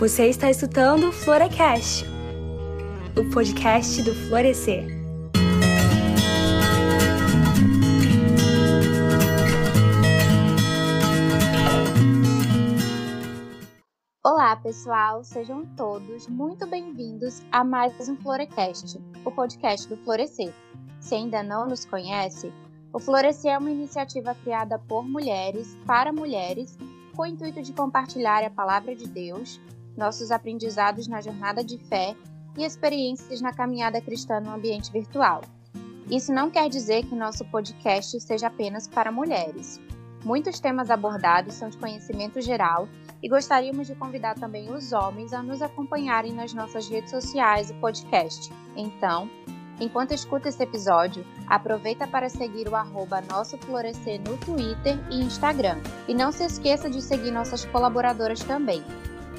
Você está escutando o Florecast, o podcast do Florescer. Olá, pessoal, sejam todos muito bem-vindos a mais um Florecast, o podcast do Florescer. Se ainda não nos conhece, o Florescer é uma iniciativa criada por mulheres, para mulheres, com o intuito de compartilhar a palavra de Deus, nossos aprendizados na jornada de fé e experiências na caminhada cristã no ambiente virtual. Isso não quer dizer que nosso podcast seja apenas para mulheres. Muitos temas abordados são de conhecimento geral e gostaríamos de convidar também os homens a nos acompanharem nas nossas redes sociais e podcast. Então, Enquanto escuta esse episódio, aproveita para seguir o arroba Nosso Florescer no Twitter e Instagram. E não se esqueça de seguir nossas colaboradoras também.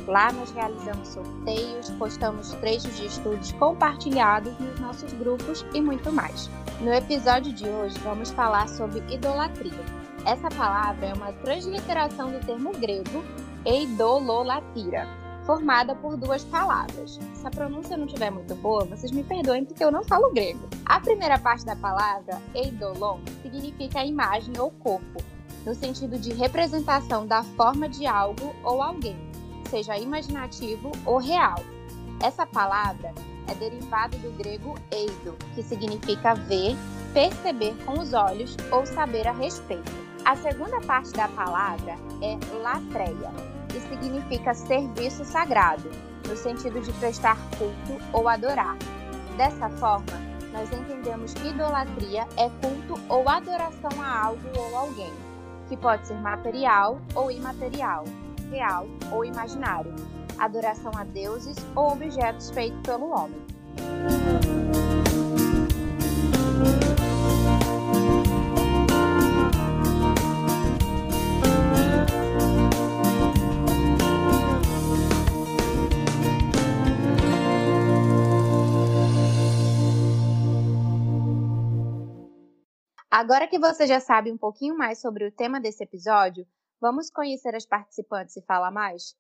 Lá nós realizamos sorteios, postamos trechos de estudos compartilhados nos nossos grupos e muito mais. No episódio de hoje vamos falar sobre idolatria. Essa palavra é uma transliteração do termo grego eidololatira, formada por duas palavras. Se a pronúncia não estiver muito boa, vocês me perdoem porque eu não falo grego. A primeira parte da palavra, eidolon, significa imagem ou corpo, no sentido de representação da forma de algo ou alguém, seja imaginativo ou real. Essa palavra é derivada do grego eido, que significa ver, perceber com os olhos ou saber a respeito. A segunda parte da palavra é latreia, e significa serviço sagrado, no sentido de prestar culto ou adorar. Dessa forma, nós entendemos que idolatria é culto ou adoração a algo ou alguém, que pode ser material ou imaterial, real ou imaginário, adoração a deuses ou objetos feitos pelo homem. Agora que você já sabe um pouquinho mais sobre o tema desse episódio, vamos conhecer as participantes e falar mais?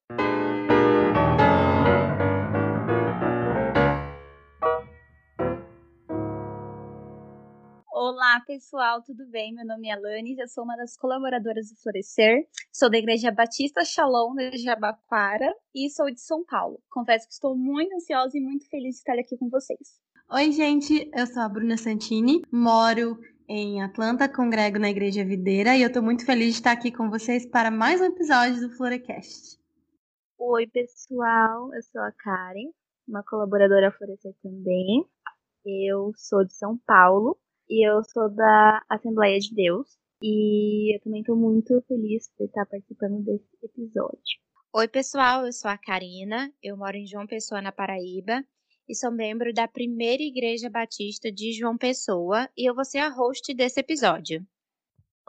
Olá, pessoal, tudo bem? Meu nome é Alane, eu sou uma das colaboradoras do Florescer, sou da Igreja Batista Shalom de Jabaquara e sou de São Paulo. Confesso que estou muito ansiosa e muito feliz de estar aqui com vocês. Oi, gente, eu sou a Bruna Santini, moro em Atlanta, congrego na Igreja Videira e eu estou muito feliz de estar aqui com vocês para mais um episódio do Florecast. Oi, pessoal, eu sou a Karen, uma colaboradora Florescer também. Eu sou de São Paulo e eu sou da Assembleia de Deus e eu também estou muito feliz por estar participando desse episódio. Oi, pessoal, eu sou a Karina, eu moro em João Pessoa, na Paraíba e sou membro da primeira Igreja Batista de João Pessoa e eu vou ser a host desse episódio.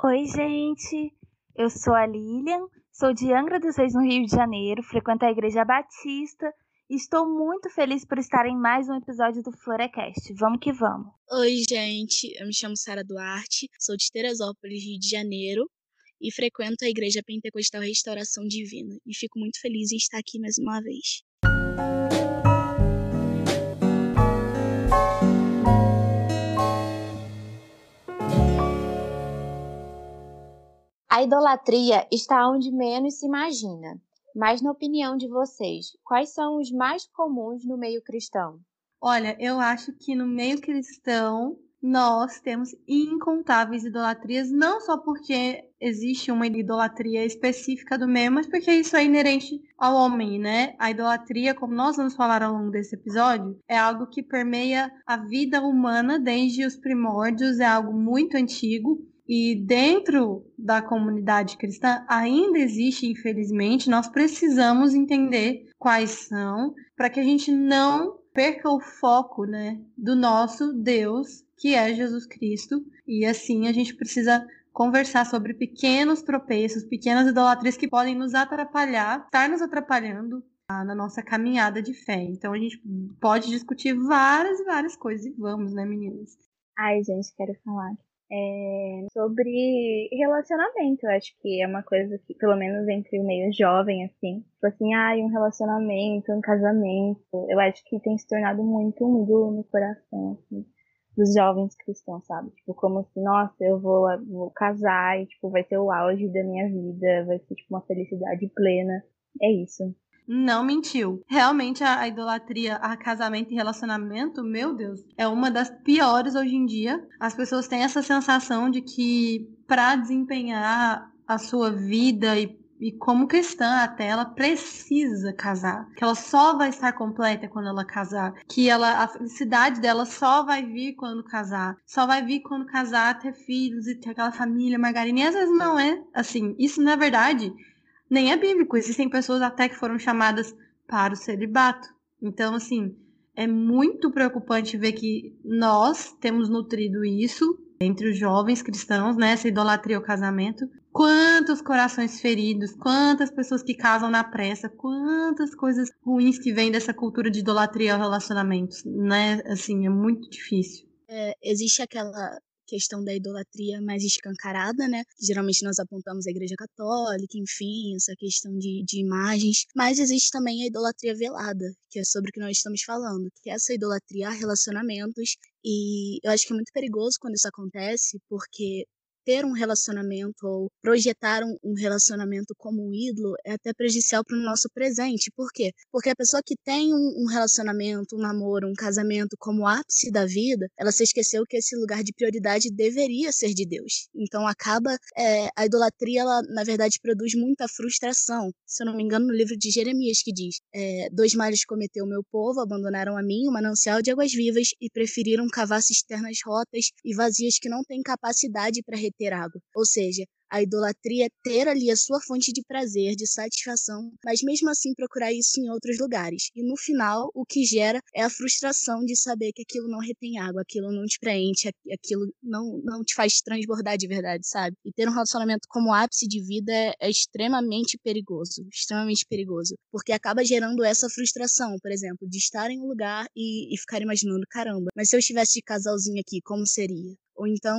Oi, gente! Eu sou a Lilian, sou de Angra dos Reis, no Rio de Janeiro, frequento a Igreja Batista e estou muito feliz por estar em mais um episódio do Florecast. Vamos que vamos! Oi, gente! Eu me chamo Sara Duarte, sou de Teresópolis, Rio de Janeiro e frequento a Igreja Pentecostal Restauração Divina e fico muito feliz em estar aqui mais uma vez. A idolatria está onde menos se imagina. Mas, na opinião de vocês, quais são os mais comuns no meio cristão? Olha, eu acho que no meio cristão nós temos incontáveis idolatrias, não só porque existe uma idolatria específica do meio, mas porque isso é inerente ao homem, né? A idolatria, como nós vamos falar ao longo desse episódio, é algo que permeia a vida humana desde os primórdios, é algo muito antigo e dentro da comunidade cristã ainda existe, infelizmente, nós precisamos entender quais são para que a gente não perca o foco, né, do nosso Deus, que é Jesus Cristo, e assim a gente precisa conversar sobre pequenos tropeços, pequenas idolatrias que podem nos atrapalhar, estar nos atrapalhando na nossa caminhada de fé. Então a gente pode discutir várias e várias coisas e vamos, né, meninas? Ai, gente, quero falar é sobre relacionamento. Eu acho que é uma coisa que, pelo menos entre o meio jovem, assim, tipo assim, ah, um relacionamento, um casamento, eu acho que tem se tornado muito um ídolo no coração, assim, dos jovens cristãos, sabe? Tipo, como assim, nossa, eu vou, vou casar e, tipo, vai ser o auge da minha vida, vai ser, tipo, uma felicidade plena. É isso. Não mentiu. Realmente a, idolatria a casamento e relacionamento, meu Deus, é uma das piores hoje em dia. As pessoas têm essa sensação de que para desempenhar a sua vida e, e como cristã até ela precisa casar, que ela só vai estar completa quando ela casar, que ela a felicidade dela só vai vir quando casar, só vai vir quando casar, ter filhos e ter aquela família margarina. E às vezes não é assim. Isso na verdade nem é bíblico. Existem pessoas até que foram chamadas para o celibato. Então, assim, é muito preocupante ver que nós temos nutrido isso entre os jovens cristãos, né? Essa idolatria ao casamento. Quantos corações feridos, quantas pessoas que casam na pressa, quantas coisas ruins que vêm dessa cultura de idolatria ao relacionamentos, né? Assim, é muito difícil. É, existe aquela questão da idolatria mais escancarada, né? Geralmente nós apontamos a Igreja Católica, enfim, essa questão de, de imagens. Mas existe também a idolatria velada, que é sobre o que nós estamos falando, que é essa idolatria a relacionamentos. E eu acho que é muito perigoso quando isso acontece, porque ter um relacionamento ou projetar um, um relacionamento como um ídolo é até prejudicial para o nosso presente. Por quê? Porque a pessoa que tem um, um, relacionamento, um namoro, um casamento como ápice da vida, ela se esqueceu que esse lugar de prioridade deveria ser de Deus. Então acaba é, a idolatria, ela na verdade produz muita frustração. Se eu não me engano, no livro de Jeremias que diz: é, dois males cometeu o meu povo, abandonaram a mim, o manancial de águas vivas e preferiram cavar cisternas rotas e vazias que não têm capacidade para ter água. Ou seja, a idolatria é ter ali a sua fonte de prazer, de satisfação, mas mesmo assim procurar isso em outros lugares. E no final, o que gera é a frustração de saber que aquilo não retém água, aquilo não te preenche, aquilo não, não te faz transbordar de verdade, sabe? E ter um relacionamento como ápice de vida é, extremamente perigoso, extremamente perigoso, porque acaba gerando essa frustração, por exemplo, de estar em um lugar e, e ficar imaginando, caramba, mas se eu estivesse de casalzinho aqui, como seria? Ou então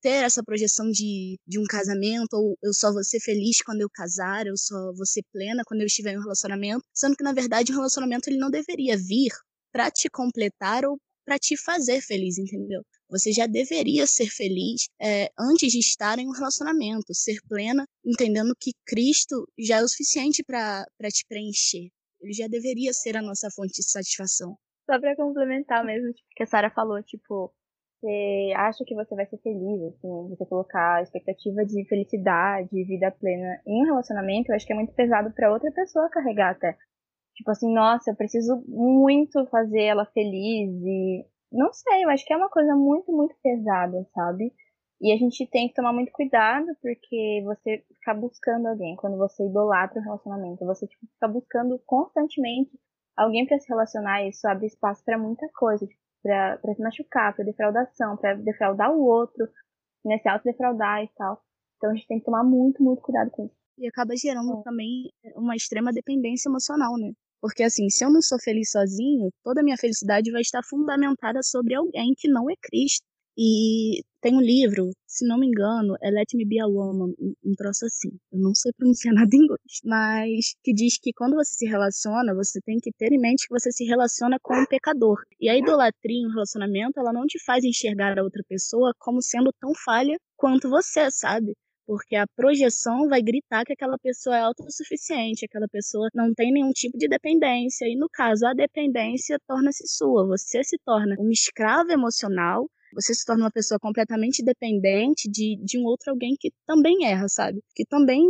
ter essa projeção de, de um casamento, ou eu só vou ser feliz quando eu casar, eu só vou ser plena quando eu estiver em um relacionamento, sendo que na verdade o um relacionamento ele não deveria vir para te completar ou para te fazer feliz, entendeu? Você já deveria ser feliz é, antes de estar em um relacionamento, ser plena, entendendo que Cristo já é o suficiente para te preencher. Ele já deveria ser a nossa fonte de satisfação. Só para complementar mesmo, tipo, que a Sara falou, tipo, você acha que você vai ser feliz, assim, você colocar a expectativa de felicidade, vida plena em um relacionamento, eu acho que é muito pesado para outra pessoa carregar até. Tipo assim, nossa, eu preciso muito fazer ela feliz e não sei, eu acho que é uma coisa muito, muito pesada, sabe? E a gente tem que tomar muito cuidado porque você fica buscando alguém, quando você idolatra um relacionamento, você tipo, fica buscando constantemente alguém para se relacionar, e isso abre espaço para muita coisa. Tipo, para se machucar, para defraudação, para defraudar o outro, né, se autodefraudar e tal. Então a gente tem que tomar muito, muito cuidado com isso. E acaba gerando é. também uma extrema dependência emocional, né? Porque assim, se eu não sou feliz sozinho, toda a minha felicidade vai estar fundamentada sobre alguém que não é Cristo. E tem um livro, se não me engano, é Let Me Be a Woman, um troço assim. Eu não sei pronunciar nada em inglês, mas que diz que quando você se relaciona, você tem que ter em mente que você se relaciona com um pecador. E a idolatria em um relacionamento, ela não te faz enxergar a outra pessoa como sendo tão falha quanto você, sabe? porque a projeção vai gritar que aquela pessoa é autossuficiente, aquela pessoa não tem nenhum tipo de dependência, e no caso, a dependência torna-se sua, você se torna uma escrava emocional você se torna uma pessoa completamente dependente de, de um outro alguém que também erra, sabe? Que também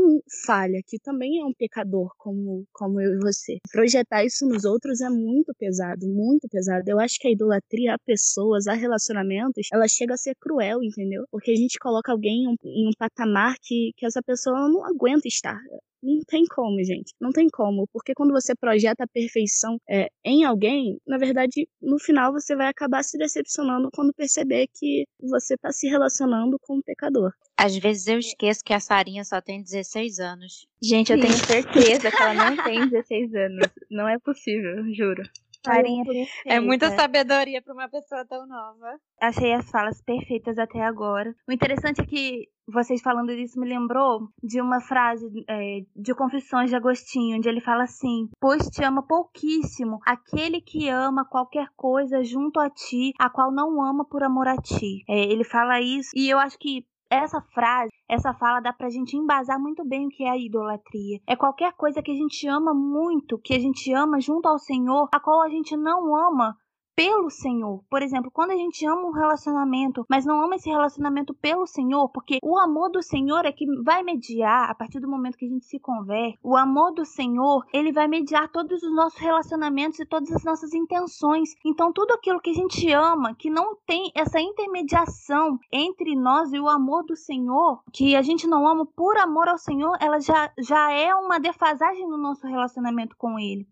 falha, que também é um pecador como, como eu e você. Projetar isso nos outros é muito pesado, muito pesado. Eu acho que a idolatria a pessoas, a relacionamentos, ela chega a ser cruel, entendeu? Porque a gente coloca alguém em um, em um patamar que, que essa pessoa não aguenta estar. Não tem como, gente. Não tem como. Porque quando você projeta a perfeição é, em alguém, na verdade, no final você vai acabar se decepcionando quando perceber que você está se relacionando com um pecador. Às vezes eu esqueço que a Sarinha só tem 16 anos. Gente, eu tenho certeza que ela não tem 16 anos. Não é possível, juro. Karen é, é muita sabedoria para uma pessoa tão nova. Achei as falas perfeitas até agora. O interessante é que vocês falando disso me lembrou de uma frase é, de Confissões de Agostinho, onde ele fala assim: Pois te ama pouquíssimo aquele que ama qualquer coisa junto a ti, a qual não ama por amor a ti. É, ele fala isso, e eu acho que essa frase, essa fala dá pra gente embasar muito bem o que é a idolatria. É qualquer coisa que a gente ama muito, que a gente ama junto ao Senhor, a qual a gente não ama pelo Senhor. Por exemplo, quando a gente ama um relacionamento, mas não ama esse relacionamento pelo Senhor, porque o amor do Senhor é que vai mediar a partir do momento que a gente se converte. O amor do Senhor, ele vai mediar todos os nossos relacionamentos e todas as nossas intenções. Então, tudo aquilo que a gente ama, que não tem essa intermediação entre nós e o amor do Senhor, que a gente não ama por amor ao Senhor, ela já, já é uma defasagem no nosso relacionamento com Ele.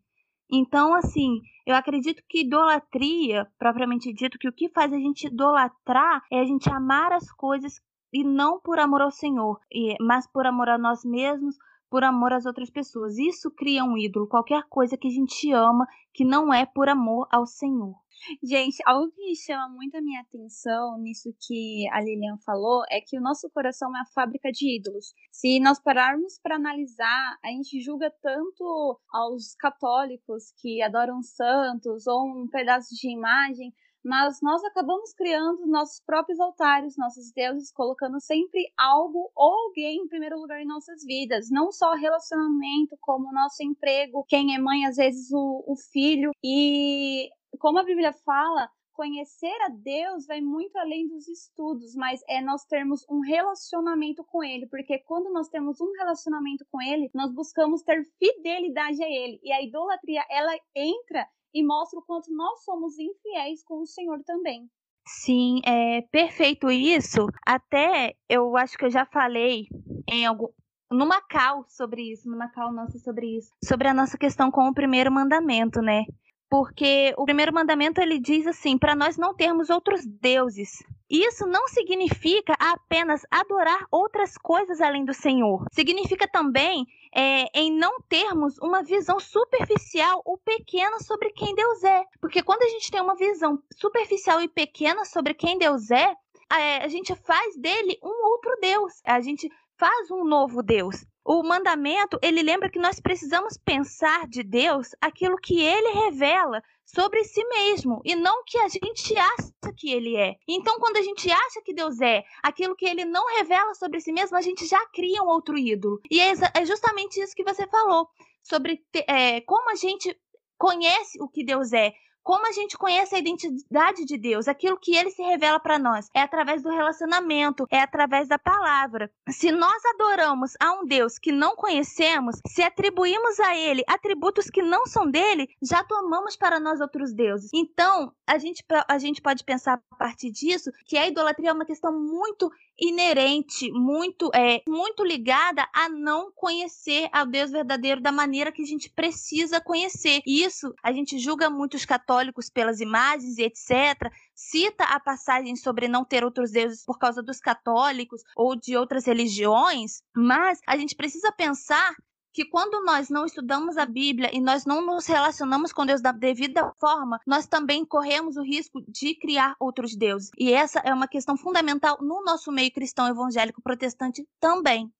Então, assim, eu acredito que idolatria, propriamente dito, que o que faz a gente idolatrar é a gente amar as coisas e não por amor ao Senhor, mas por amor a nós mesmos, por amor às outras pessoas. Isso cria um ídolo, qualquer coisa que a gente ama que não é por amor ao Senhor. Gente, algo que chama muito a minha atenção nisso que a Lilian falou é que o nosso coração é a fábrica de ídolos. Se nós pararmos para analisar, a gente julga tanto aos católicos que adoram santos ou um pedaço de imagem, mas nós acabamos criando nossos próprios altares, nossos deuses, colocando sempre algo ou alguém em primeiro lugar em nossas vidas, não só relacionamento, como nosso emprego, quem é mãe, às vezes o, o filho, e como a Bíblia fala, conhecer a Deus vai muito além dos estudos, mas é nós termos um relacionamento com Ele, porque quando nós temos um relacionamento com Ele, nós buscamos ter fidelidade a Ele, e a idolatria ela entra e mostra o quanto nós somos infiéis com o Senhor também. Sim, é perfeito isso. Até eu acho que eu já falei em algum numa cal sobre isso, numa cal nossa sobre isso, sobre a nossa questão com o primeiro mandamento, né? Porque o primeiro mandamento ele diz assim: para nós não termos outros deuses. Isso não significa apenas adorar outras coisas além do Senhor. Significa também é, em não termos uma visão superficial ou pequena sobre quem Deus é. Porque quando a gente tem uma visão superficial e pequena sobre quem Deus é, é a gente faz dele um outro Deus. A gente faz um novo Deus. O mandamento, ele lembra que nós precisamos pensar de Deus aquilo que ele revela sobre si mesmo e não o que a gente acha que ele é. Então, quando a gente acha que Deus é aquilo que ele não revela sobre si mesmo, a gente já cria um outro ídolo. E é, é justamente isso que você falou sobre é, como a gente conhece o que Deus é, como a gente conhece a identidade de Deus, aquilo que ele se revela para nós, é através do relacionamento, é através da palavra. Se nós adoramos a um Deus que não conhecemos, se atribuímos a ele atributos que não são dele, já tomamos para nós outros deuses. Então, a gente, a gente pode pensar a partir disso que a idolatria é uma questão muito inerente, muito é, muito ligada a não conhecer ao Deus verdadeiro da maneira que a gente precisa conhecer. Isso a gente julga muitos católicos pelas imagens e etc. Cita a passagem sobre não ter outros deuses por causa dos católicos ou de outras religiões, mas a gente precisa pensar que quando nós não estudamos a Bíblia e nós não nos relacionamos com Deus da devida forma, nós também corremos o risco de criar outros deuses. E essa é uma questão fundamental no nosso meio cristão evangélico protestante também.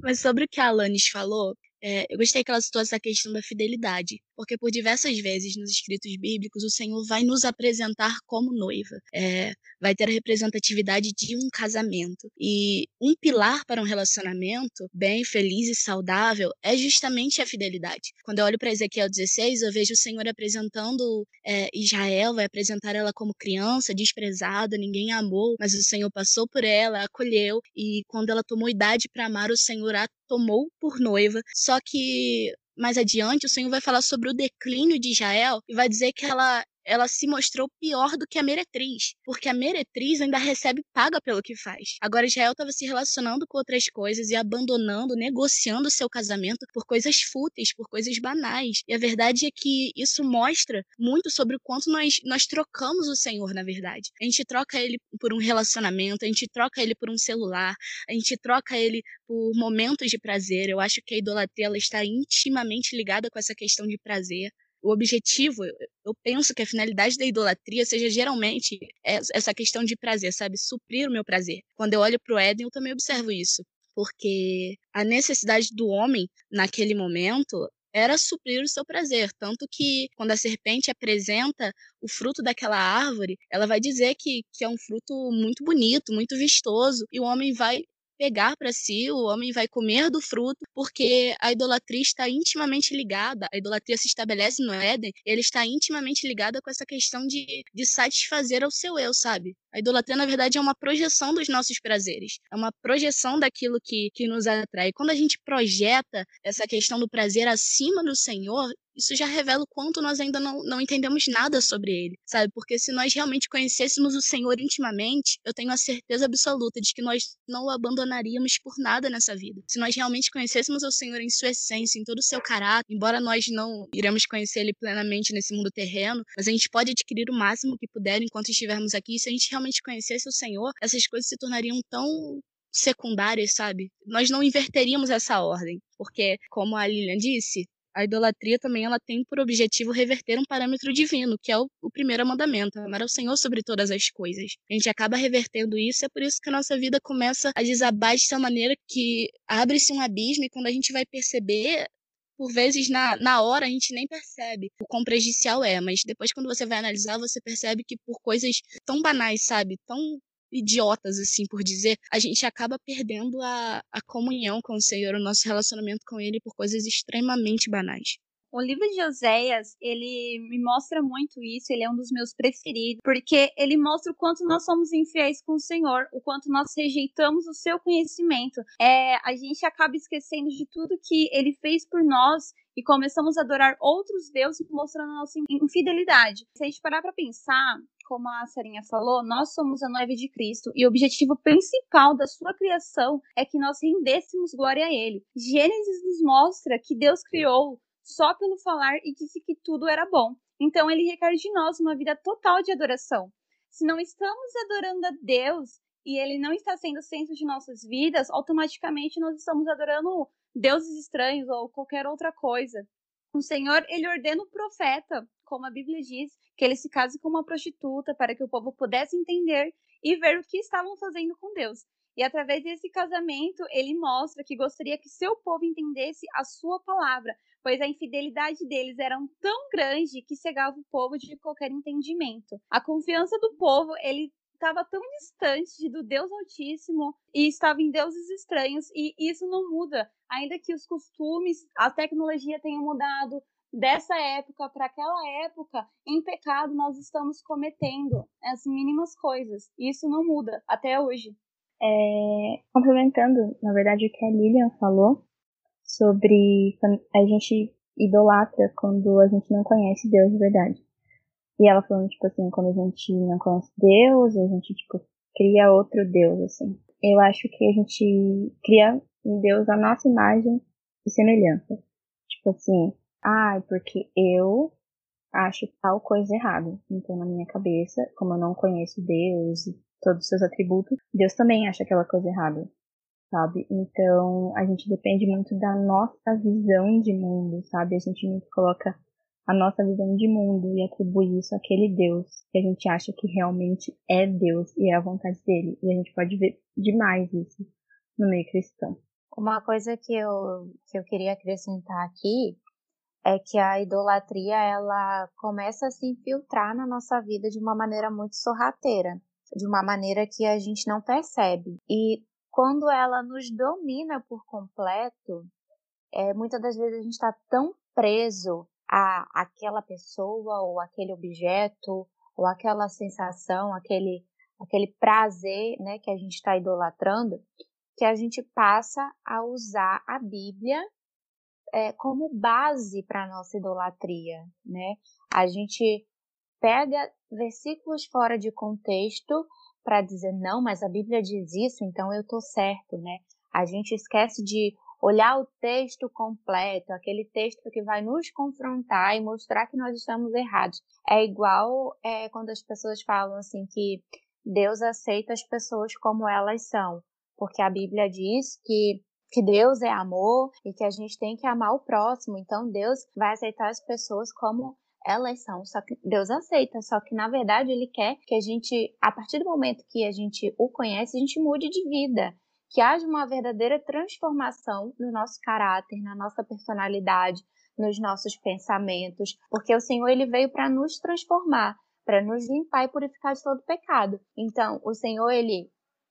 Mas sobre o que a Alanis falou, é, eu gostei que ela citou essa questão da fidelidade, porque por diversas vezes nos escritos bíblicos o Senhor vai nos apresentar como noiva, é, vai ter a representatividade de um casamento. E um pilar para um relacionamento bem, feliz e saudável é justamente a fidelidade. Quando eu olho para Ezequiel 16, eu vejo o Senhor apresentando é, Israel, vai apresentar ela como criança, desprezada, ninguém a amou, mas o Senhor passou por ela, acolheu, e quando ela tomou idade para amar, o Senhor a tomou por noiva. Só que mais adiante o Senhor vai falar sobre o declínio de Israel e vai dizer que ela ela se mostrou pior do que a meretriz, porque a meretriz ainda recebe paga pelo que faz. Agora Israel estava se relacionando com outras coisas e abandonando, negociando seu casamento por coisas fúteis, por coisas banais. E a verdade é que isso mostra muito sobre o quanto nós, nós trocamos o Senhor, na verdade. A gente troca ele por um relacionamento, a gente troca ele por um celular, a gente troca ele por momentos de prazer. Eu acho que a idolatria ela está intimamente ligada com essa questão de prazer. O objetivo, eu penso que a finalidade da idolatria seja geralmente essa questão de prazer, sabe? Suprir o meu prazer. Quando eu olho para o Éden, eu também observo isso. Porque a necessidade do homem, naquele momento, era suprir o seu prazer. Tanto que, quando a serpente apresenta o fruto daquela árvore, ela vai dizer que, que é um fruto muito bonito, muito vistoso, e o homem vai pegar para si, o homem vai comer do fruto, porque a idolatria está intimamente ligada, a idolatria se estabelece no Éden, ele está intimamente ligada com essa questão de, de satisfazer ao seu eu, sabe? A idolatria, na verdade, é uma projeção dos nossos prazeres, é uma projeção daquilo que, que nos atrai. Quando a gente projeta essa questão do prazer acima do Senhor, isso já revela o quanto nós ainda não, não entendemos nada sobre ele, sabe? Porque se nós realmente conhecêssemos o Senhor intimamente, eu tenho a certeza absoluta de que nós não o abandonaríamos por nada nessa vida. Se nós realmente conhecêssemos o Senhor em sua essência, em todo o seu caráter, embora nós não iremos conhecer ele plenamente nesse mundo terreno, mas a gente pode adquirir o máximo que puder enquanto estivermos aqui. E se a gente realmente conhecesse o Senhor, essas coisas se tornariam tão secundárias, sabe? Nós não inverteríamos essa ordem, porque, como a Lilian disse, a idolatria também ela tem por objetivo reverter um parâmetro divino, que é o, o, primeiro mandamento, amar ao Senhor sobre todas as coisas. A gente acaba revertendo isso, é por isso que a nossa vida começa a desabar de tal maneira que abre-se um abismo e quando a gente vai perceber, por vezes na, na hora a gente nem percebe o quão prejudicial é, mas depois quando você vai analisar, você percebe que por coisas tão banais, sabe, tão idiotas, assim por dizer, a gente acaba perdendo a, a comunhão com o Senhor, o nosso relacionamento com Ele por coisas extremamente banais. O livro de Oséias, ele me mostra muito isso, ele é um dos meus preferidos, porque ele mostra o quanto nós somos infiéis com o Senhor, o quanto nós rejeitamos o seu conhecimento. É, a gente acaba esquecendo de tudo que ele fez por nós e começamos a adorar outros deuses, mostrando a nossa infidelidade. Se a gente parar para pensar, como a Sarinha falou, nós somos a noiva de Cristo e o objetivo principal da sua criação é que nós rendêssemos glória a Ele. Gênesis nos mostra que Deus criou só pelo falar e disse que tudo era bom. Então ele requer de nós uma vida total de adoração. Se não estamos adorando a Deus e ele não está sendo o centro de nossas vidas, automaticamente nós estamos adorando deuses estranhos ou qualquer outra coisa. O Senhor, ele ordena o profeta, como a Bíblia diz, que ele se case com uma prostituta para que o povo pudesse entender e ver o que estavam fazendo com Deus. E através desse casamento, ele mostra que gostaria que seu povo entendesse a sua palavra, pois a infidelidade deles era tão grande que cegava o povo de qualquer entendimento. A confiança do povo, ele estava tão distante do Deus Altíssimo e estava em deuses estranhos, e isso não muda, ainda que os costumes, a tecnologia tenha mudado, dessa época para aquela época, em pecado nós estamos cometendo as mínimas coisas. Isso não muda até hoje. É, complementando, na verdade, o que a Lilian falou sobre a gente idolatra quando a gente não conhece Deus de verdade. E ela falando, tipo assim, quando a gente não conhece Deus, a gente, tipo, cria outro Deus, assim. Eu acho que a gente cria em Deus a nossa imagem e semelhança. Tipo assim, ah, porque eu acho tal coisa errada. Então, na minha cabeça, como eu não conheço Deus e todos os seus atributos, Deus também acha aquela coisa errada, sabe? Então, a gente depende muito da nossa visão de mundo, sabe? A gente muito coloca a nossa visão de mundo e atribui isso àquele Deus que a gente acha que realmente é Deus e é a vontade dele. E a gente pode ver demais isso no meio cristão. Uma coisa que eu, que eu queria acrescentar aqui é que a idolatria ela começa a se infiltrar na nossa vida de uma maneira muito sorrateira, de uma maneira que a gente não percebe. E quando ela nos domina por completo, é, muitas das vezes a gente está tão preso a aquela pessoa ou aquele objeto ou aquela sensação, aquele aquele prazer, né, que a gente está idolatrando, que a gente passa a usar a Bíblia é, como base para a nossa idolatria, né? A gente pega versículos fora de contexto para dizer não, mas a Bíblia diz isso, então eu tô certo, né? A gente esquece de olhar o texto completo, aquele texto que vai nos confrontar e mostrar que nós estamos errados. É igual é, quando as pessoas falam assim que Deus aceita as pessoas como elas são, porque a Bíblia diz que que Deus é amor e que a gente tem que amar o próximo. Então Deus vai aceitar as pessoas como elas são, só que Deus aceita, só que na verdade ele quer que a gente, a partir do momento que a gente o conhece, a gente mude de vida, que haja uma verdadeira transformação no nosso caráter, na nossa personalidade, nos nossos pensamentos, porque o Senhor ele veio para nos transformar, para nos limpar e purificar de todo pecado. Então, o Senhor ele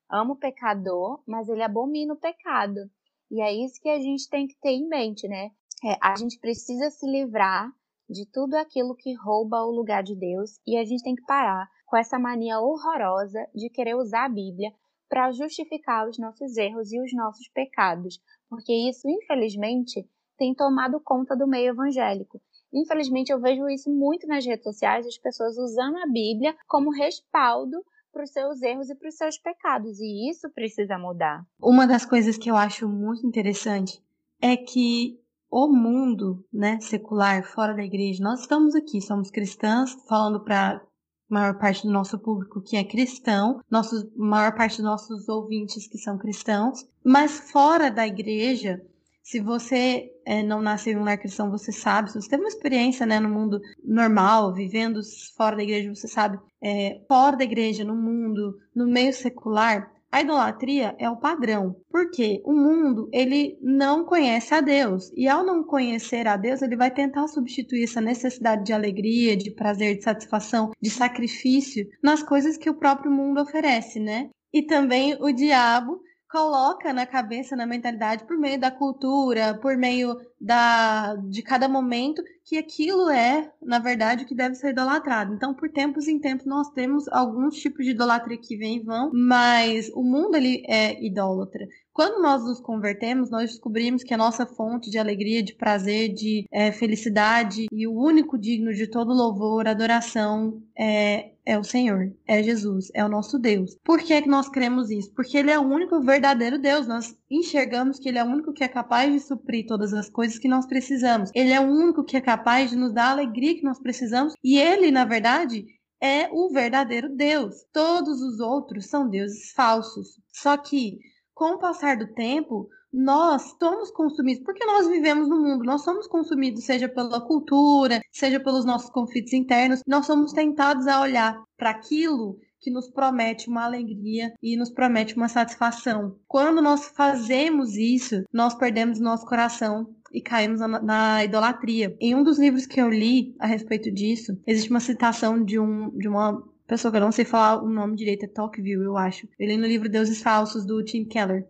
ama o pecador, mas ele abomina o pecado. E é isso que a gente tem que ter em mente, né? É, a gente precisa se livrar de tudo aquilo que rouba o lugar de Deus e a gente tem que parar com essa mania horrorosa de querer usar a Bíblia para justificar os nossos erros e os nossos pecados, porque isso, infelizmente, tem tomado conta do meio evangélico. Infelizmente, eu vejo isso muito nas redes sociais, as pessoas usando a Bíblia como respaldo para os seus erros e para os seus pecados, e isso precisa mudar. Uma das coisas que eu acho muito interessante é que o mundo, né, secular, fora da igreja, nós estamos aqui, somos cristãs, falando para maior parte do nosso público que é cristão, nosso, maior parte dos nossos ouvintes que são cristãos, mas fora da igreja, se você é, não nasceu em um lar cristão, você sabe, se você teve uma experiência né, no mundo normal, vivendo fora da igreja, você sabe, é, fora da igreja, no mundo, no meio secular, a idolatria é o padrão, porque o mundo ele não conhece a Deus. E ao não conhecer a Deus ele vai tentar substituir essa necessidade de alegria, de prazer, de satisfação, de sacrifício nas coisas que o próprio mundo oferece, né? E também o diabo coloca na cabeça, na mentalidade, por meio da cultura, por meio da, de cada momento, que aquilo é, na verdade, o que deve ser idolatrado. Então, por tempos em tempos, nós temos alguns tipos de idolatria que vêm e vão, mas o mundo ele é idólatra. Quando nós nos convertemos, nós descobrimos que a nossa fonte de alegria, de prazer, de é, felicidade e o único digno de todo louvor, adoração é, é o Senhor, é Jesus, é o nosso Deus. Por que, é que nós cremos isso? Porque Ele é o único verdadeiro Deus. Nós enxergamos que Ele é o único que é capaz de suprir todas as coisas que nós precisamos. Ele é o único que é capaz de nos dar a alegria que nós precisamos. E Ele, na verdade, é o verdadeiro Deus. Todos os outros são deuses falsos. Só que com o passar do tempo, nós somos consumidos, porque nós vivemos no mundo, nós somos consumidos, seja pela cultura, seja pelos nossos conflitos internos, nós somos tentados a olhar para aquilo que nos promete uma alegria e nos promete uma satisfação. Quando nós fazemos isso, nós perdemos nosso coração e caímos na, na, idolatria. Em um dos livros que eu li a respeito disso, existe uma citação de, um, de uma pessoa que eu não sei falar o nome direito, é Tocqueville, eu acho. Eu li no livro Deuses Falsos, do Tim Keller,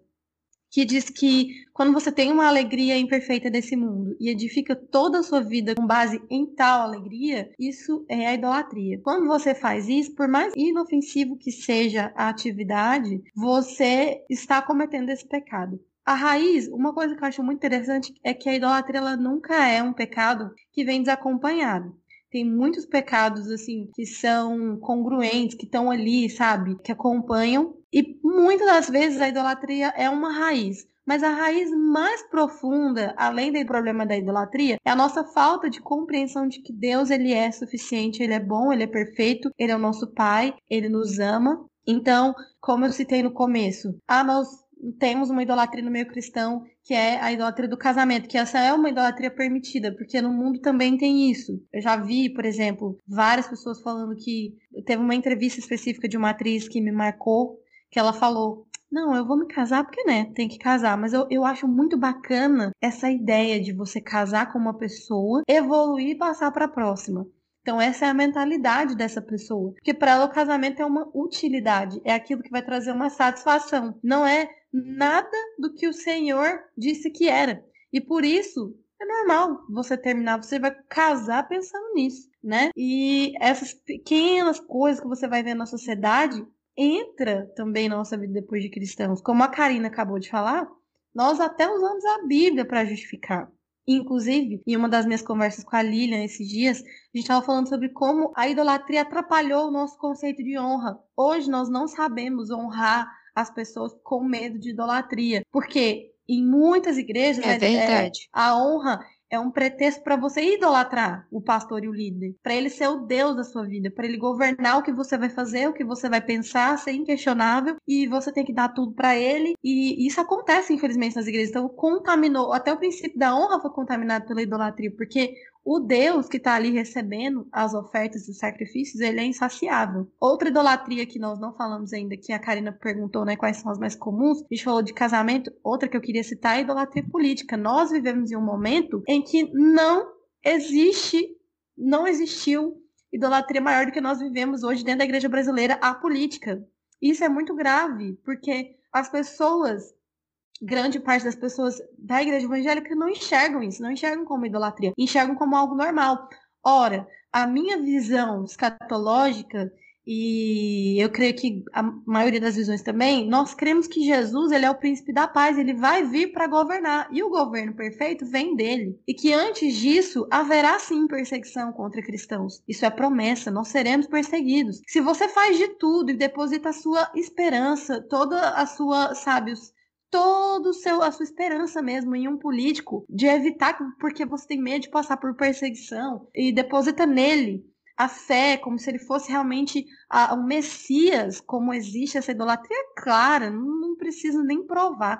que diz que quando você tem uma alegria imperfeita desse mundo e edifica toda a sua vida com base em tal alegria, isso é a idolatria. Quando você faz isso, por mais inofensivo que seja a atividade, você está cometendo esse pecado. A raiz, uma coisa que eu acho muito interessante é que a idolatria ela nunca é um pecado que vem desacompanhado tem muitos pecados assim que são congruentes, que estão ali, sabe, que acompanham. E muitas das vezes a idolatria é uma raiz. Mas a raiz mais profunda, além do problema da idolatria, é a nossa falta de compreensão de que Deus ele é suficiente, ele é bom, ele é perfeito, ele é o nosso pai, ele nos ama. Então, como eu citei no começo, ah, nós temos uma idolatria no meio cristão, que é a idolatria do casamento, que essa é uma idolatria permitida, porque no mundo também tem isso. Eu já vi, por exemplo, várias pessoas falando que teve uma entrevista específica de uma atriz que me marcou, que ela falou: não, eu vou me casar porque, né, tem que casar. Mas eu, eu acho muito bacana essa ideia de você casar com uma pessoa, evoluir e passar para a próxima. Então, essa é a mentalidade dessa pessoa. Porque para ela o casamento é uma utilidade, é aquilo que vai trazer uma satisfação. Não é nada do que o Senhor disse que era. E por isso é normal você terminar, você vai casar pensando nisso, né? E essas pequenas coisas que você vai ver na sociedade entra também na nossa vida depois de cristãos. Como a Karina acabou de falar, nós até usamos a Bíblia para justificar. Inclusive, em uma das minhas conversas com a Lilian esses dias, a gente estava falando sobre como a idolatria atrapalhou o nosso conceito de honra. Hoje nós não sabemos honrar as pessoas com medo de idolatria, porque em muitas igrejas é, verdade. É, a honra é um pretexto para você idolatrar o pastor e o líder, para ele ser o Deus da sua vida, para ele governar o que você vai fazer, o que você vai pensar, ser inquestionável e você tem que dar tudo para ele. E isso acontece, infelizmente, nas igrejas. Então, contaminou, até o princípio da honra foi contaminado pela idolatria, porque o Deus que está ali recebendo as ofertas e os sacrifícios, ele é insaciável. Outra idolatria que nós não falamos ainda, que a Karina perguntou, né, quais são as mais comuns, a gente falou de casamento, outra que eu queria citar é a idolatria política. Nós vivemos em um momento em que não existe, não existiu idolatria maior do que nós vivemos hoje dentro da igreja brasileira, a política. Isso é muito grave, porque as pessoas grande parte das pessoas da igreja evangélica não enxergam isso, não enxergam como idolatria, enxergam como algo normal. Ora, a minha visão escatológica e eu creio que a maioria das visões também, nós cremos que Jesus ele é o príncipe da paz, ele vai vir para governar e o governo perfeito vem dele. E que antes disso haverá sim perseguição contra cristãos. Isso é promessa, nós seremos perseguidos. Se você faz de tudo e deposita a sua esperança, toda a sua, sabe, todo seu, a sua esperança mesmo em um político, de evitar, porque você tem medo de passar por perseguição, e deposita nele a fé, como se ele fosse realmente a, o Messias, como existe essa idolatria clara, não, não precisa nem provar.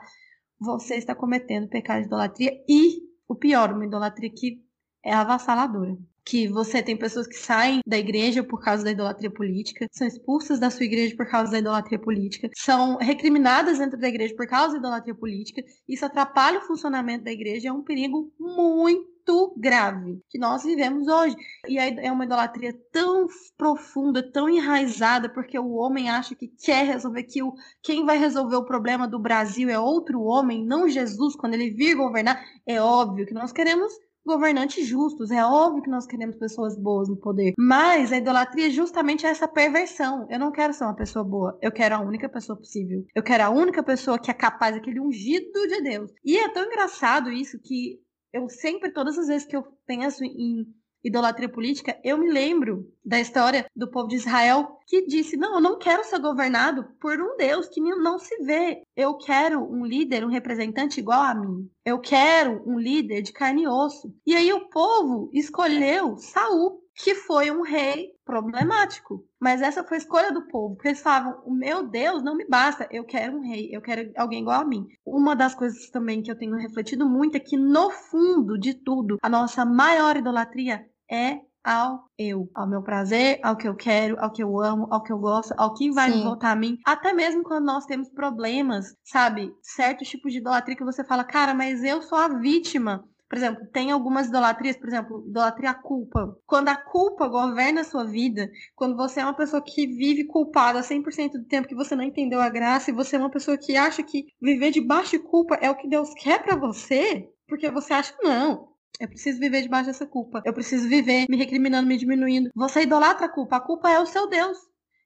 Você está cometendo pecado de idolatria e, o pior, uma idolatria que é avassaladora que você tem pessoas que saem da igreja por causa da idolatria política, são expulsas da sua igreja por causa da idolatria política, são recriminadas dentro da igreja por causa da idolatria política. Isso atrapalha o funcionamento da igreja, é um perigo muito grave que nós vivemos hoje. E é uma idolatria tão profunda, tão enraizada, porque o homem acha que quer resolver que o, quem vai resolver o problema do Brasil é outro homem, não Jesus, quando ele vir governar. É óbvio que nós queremos governantes justos. É óbvio que nós queremos pessoas boas no poder. Mas a idolatria é justamente essa perversão. Eu não quero ser uma pessoa boa. Eu quero a única pessoa possível. Eu quero a única pessoa que é capaz daquele ungido de Deus. E é tão engraçado isso que eu sempre, todas as vezes que eu penso em idolatria política, eu me lembro da história do povo de Israel que disse: Não, eu não quero ser governado por um Deus que não se vê. Eu quero um líder, um representante igual a mim. Eu quero um líder de carne e osso. E aí o povo escolheu Saul, que foi um rei problemático. Mas essa foi a escolha do povo, porque eles falavam: o meu Deus não me basta, eu quero um rei, eu quero alguém igual a mim. Uma das coisas também que eu tenho refletido muito é que, no fundo de tudo, a nossa maior idolatria é ao eu, ao meu prazer, ao que eu quero, ao que eu amo, ao que eu gosto, ao que vai Sim. voltar a mim. Até mesmo quando nós temos problemas, sabe? Certos tipos de idolatria que você fala, cara, mas eu sou a vítima. Por exemplo, tem algumas idolatrias, por exemplo, idolatria à culpa. Quando a culpa governa a sua vida, quando você é uma pessoa que vive culpada 100% do tempo que você não entendeu a graça, e você é uma pessoa que acha que viver debaixo de culpa é o que Deus quer para você, porque você acha, não, eu preciso viver debaixo dessa culpa. Eu preciso viver me recriminando, me diminuindo. Você idolatra a culpa. A culpa é o seu Deus.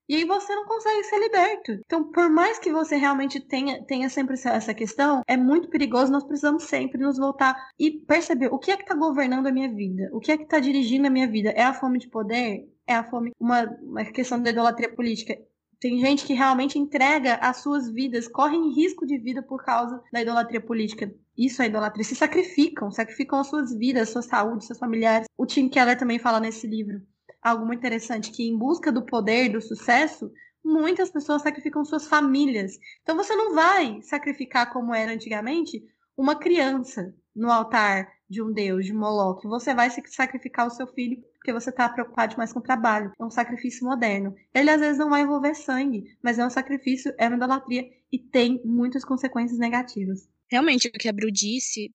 E aí você não consegue ser liberto. Então, por mais que você realmente tenha, tenha sempre essa questão, é muito perigoso. Nós precisamos sempre nos voltar e perceber o que é que está governando a minha vida, o que é que está dirigindo a minha vida. É a fome de poder? É a fome, uma, uma questão da idolatria política. Tem gente que realmente entrega as suas vidas, correm risco de vida por causa da idolatria política. Isso é idolatria. Se sacrificam, sacrificam as suas vidas, sua saúde, seus familiares. O Tim Keller também fala nesse livro algo muito interessante, que em busca do poder, do sucesso, muitas pessoas sacrificam suas famílias. Então você não vai sacrificar como era antigamente uma criança no altar de um deus, de Moloch. Você vai sacrificar o seu filho porque você está preocupado demais com o trabalho. É um sacrifício moderno. Ele às vezes não vai envolver sangue, mas é um sacrifício, é uma idolatria e tem muitas consequências negativas. Realmente, o que a Bru disse,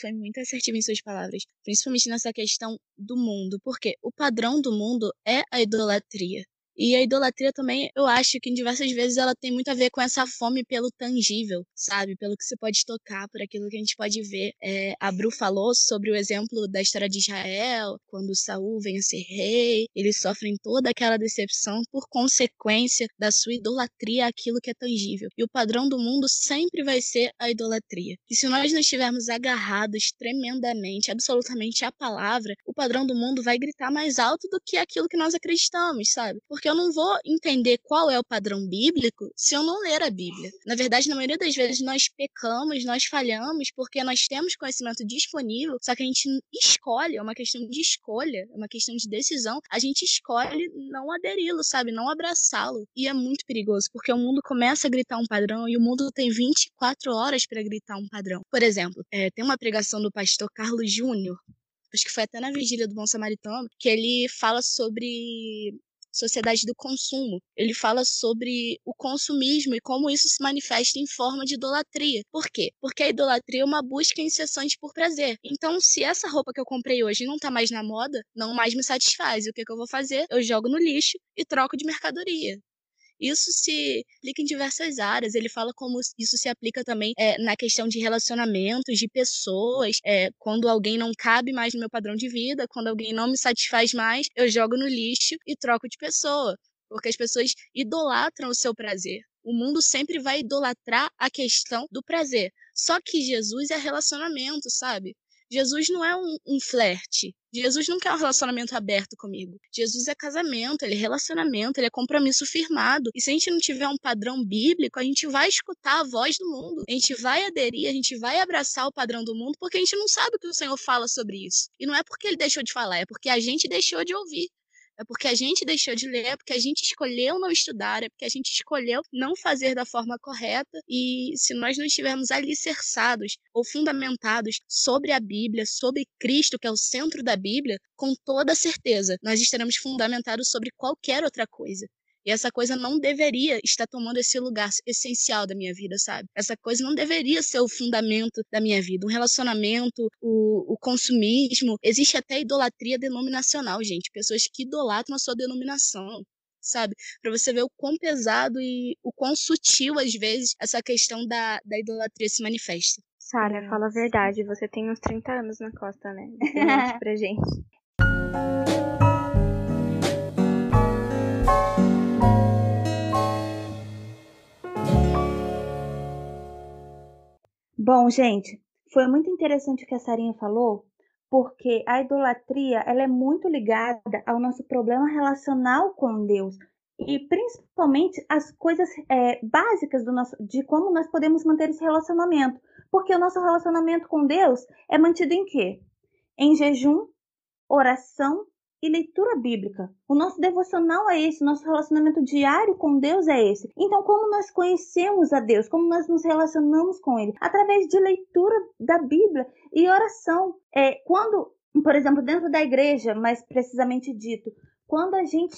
foi muito assertiva em suas palavras, principalmente nessa questão do mundo, porque o padrão do mundo é a idolatria. E a idolatria também, eu acho que em diversas vezes ela tem muito a ver com essa fome pelo tangível, sabe? Pelo que se pode tocar, por aquilo que a gente pode ver. É, a Bru falou sobre o exemplo da história de Israel, quando Saul vem a ser rei, eles sofrem toda aquela decepção por consequência da sua idolatria àquilo que é tangível. E o padrão do mundo sempre vai ser a idolatria. E se nós não estivermos agarrados tremendamente, absolutamente à palavra, o padrão do mundo vai gritar mais alto do que aquilo que nós acreditamos, sabe? Porque eu não vou entender qual é o padrão bíblico se eu não ler a Bíblia. Na verdade, na maioria das vezes nós pecamos, nós falhamos porque nós temos conhecimento disponível, só que a gente escolhe, é uma questão de escolha, é uma questão de decisão. A gente escolhe não aderi-lo, sabe? Não abraçá-lo. E é muito perigoso, porque o mundo começa a gritar um padrão e o mundo tem 24 horas para gritar um padrão. Por exemplo, é, tem uma pregação do pastor Carlos Júnior, acho que foi até na vigília do Bom Samaritano, que ele fala sobre sociedade do consumo. Ele fala sobre o consumismo e como isso se manifesta em forma de idolatria. Por quê? Porque a idolatria é uma busca incessante por prazer. Então, se essa roupa que eu comprei hoje não tá mais na moda, não mais me satisfaz. O que, que eu vou fazer? Eu jogo no lixo e troco de mercadoria. Isso se aplica em diversas áreas. Ele fala como isso se aplica também é, na questão de relacionamentos, de pessoas. É, quando alguém não cabe mais no meu padrão de vida, quando alguém não me satisfaz mais, eu jogo no lixo e troco de pessoa. Porque as pessoas idolatram o seu prazer. O mundo sempre vai idolatrar a questão do prazer. Só que Jesus é relacionamento, sabe? Jesus não é um, um flerte. Jesus não quer um relacionamento aberto comigo. Jesus é casamento, ele é relacionamento, ele é compromisso firmado. E se a gente não tiver um padrão bíblico, a gente vai escutar a voz do mundo. A gente vai aderir, a gente vai abraçar o padrão do mundo, porque a gente não sabe o que o Senhor fala sobre isso. E não é porque ele deixou de falar, é porque a gente deixou de ouvir é porque a gente deixou de ler, é porque a gente escolheu não estudar, é porque a gente escolheu não fazer da forma correta. E se nós não estivermos alicerçados ou fundamentados sobre a Bíblia, sobre Cristo, que é o centro da Bíblia, com toda certeza nós estaremos fundamentados sobre qualquer outra coisa. E essa coisa não deveria estar tomando esse lugar essencial da minha vida, sabe? Essa coisa não deveria ser o fundamento da minha vida. Um relacionamento, o, o consumismo. Existe até idolatria denominacional, gente. Pessoas que idolatram a sua denominação sabe? Para você ver o quão pesado e o quão sutil, às vezes, essa questão da, da idolatria se manifesta. Sara, fala a verdade, você tem uns 30 anos na costa, né? Pra gente. Bom, gente, foi muito interessante o que a Sarinha falou, porque a idolatria ela é muito ligada ao nosso problema relacional com Deus e principalmente as coisas é, básicas do nosso, de como nós podemos manter esse relacionamento, porque o nosso relacionamento com Deus é mantido em quê? Em jejum, oração e leitura bíblica. O nosso devocional é esse, o nosso relacionamento diário com Deus é esse. Então, como nós conhecemos a Deus, como nós nos relacionamos com Ele? Através de leitura da Bíblia e oração. É, quando, por exemplo, dentro da igreja, mais precisamente dito, quando a gente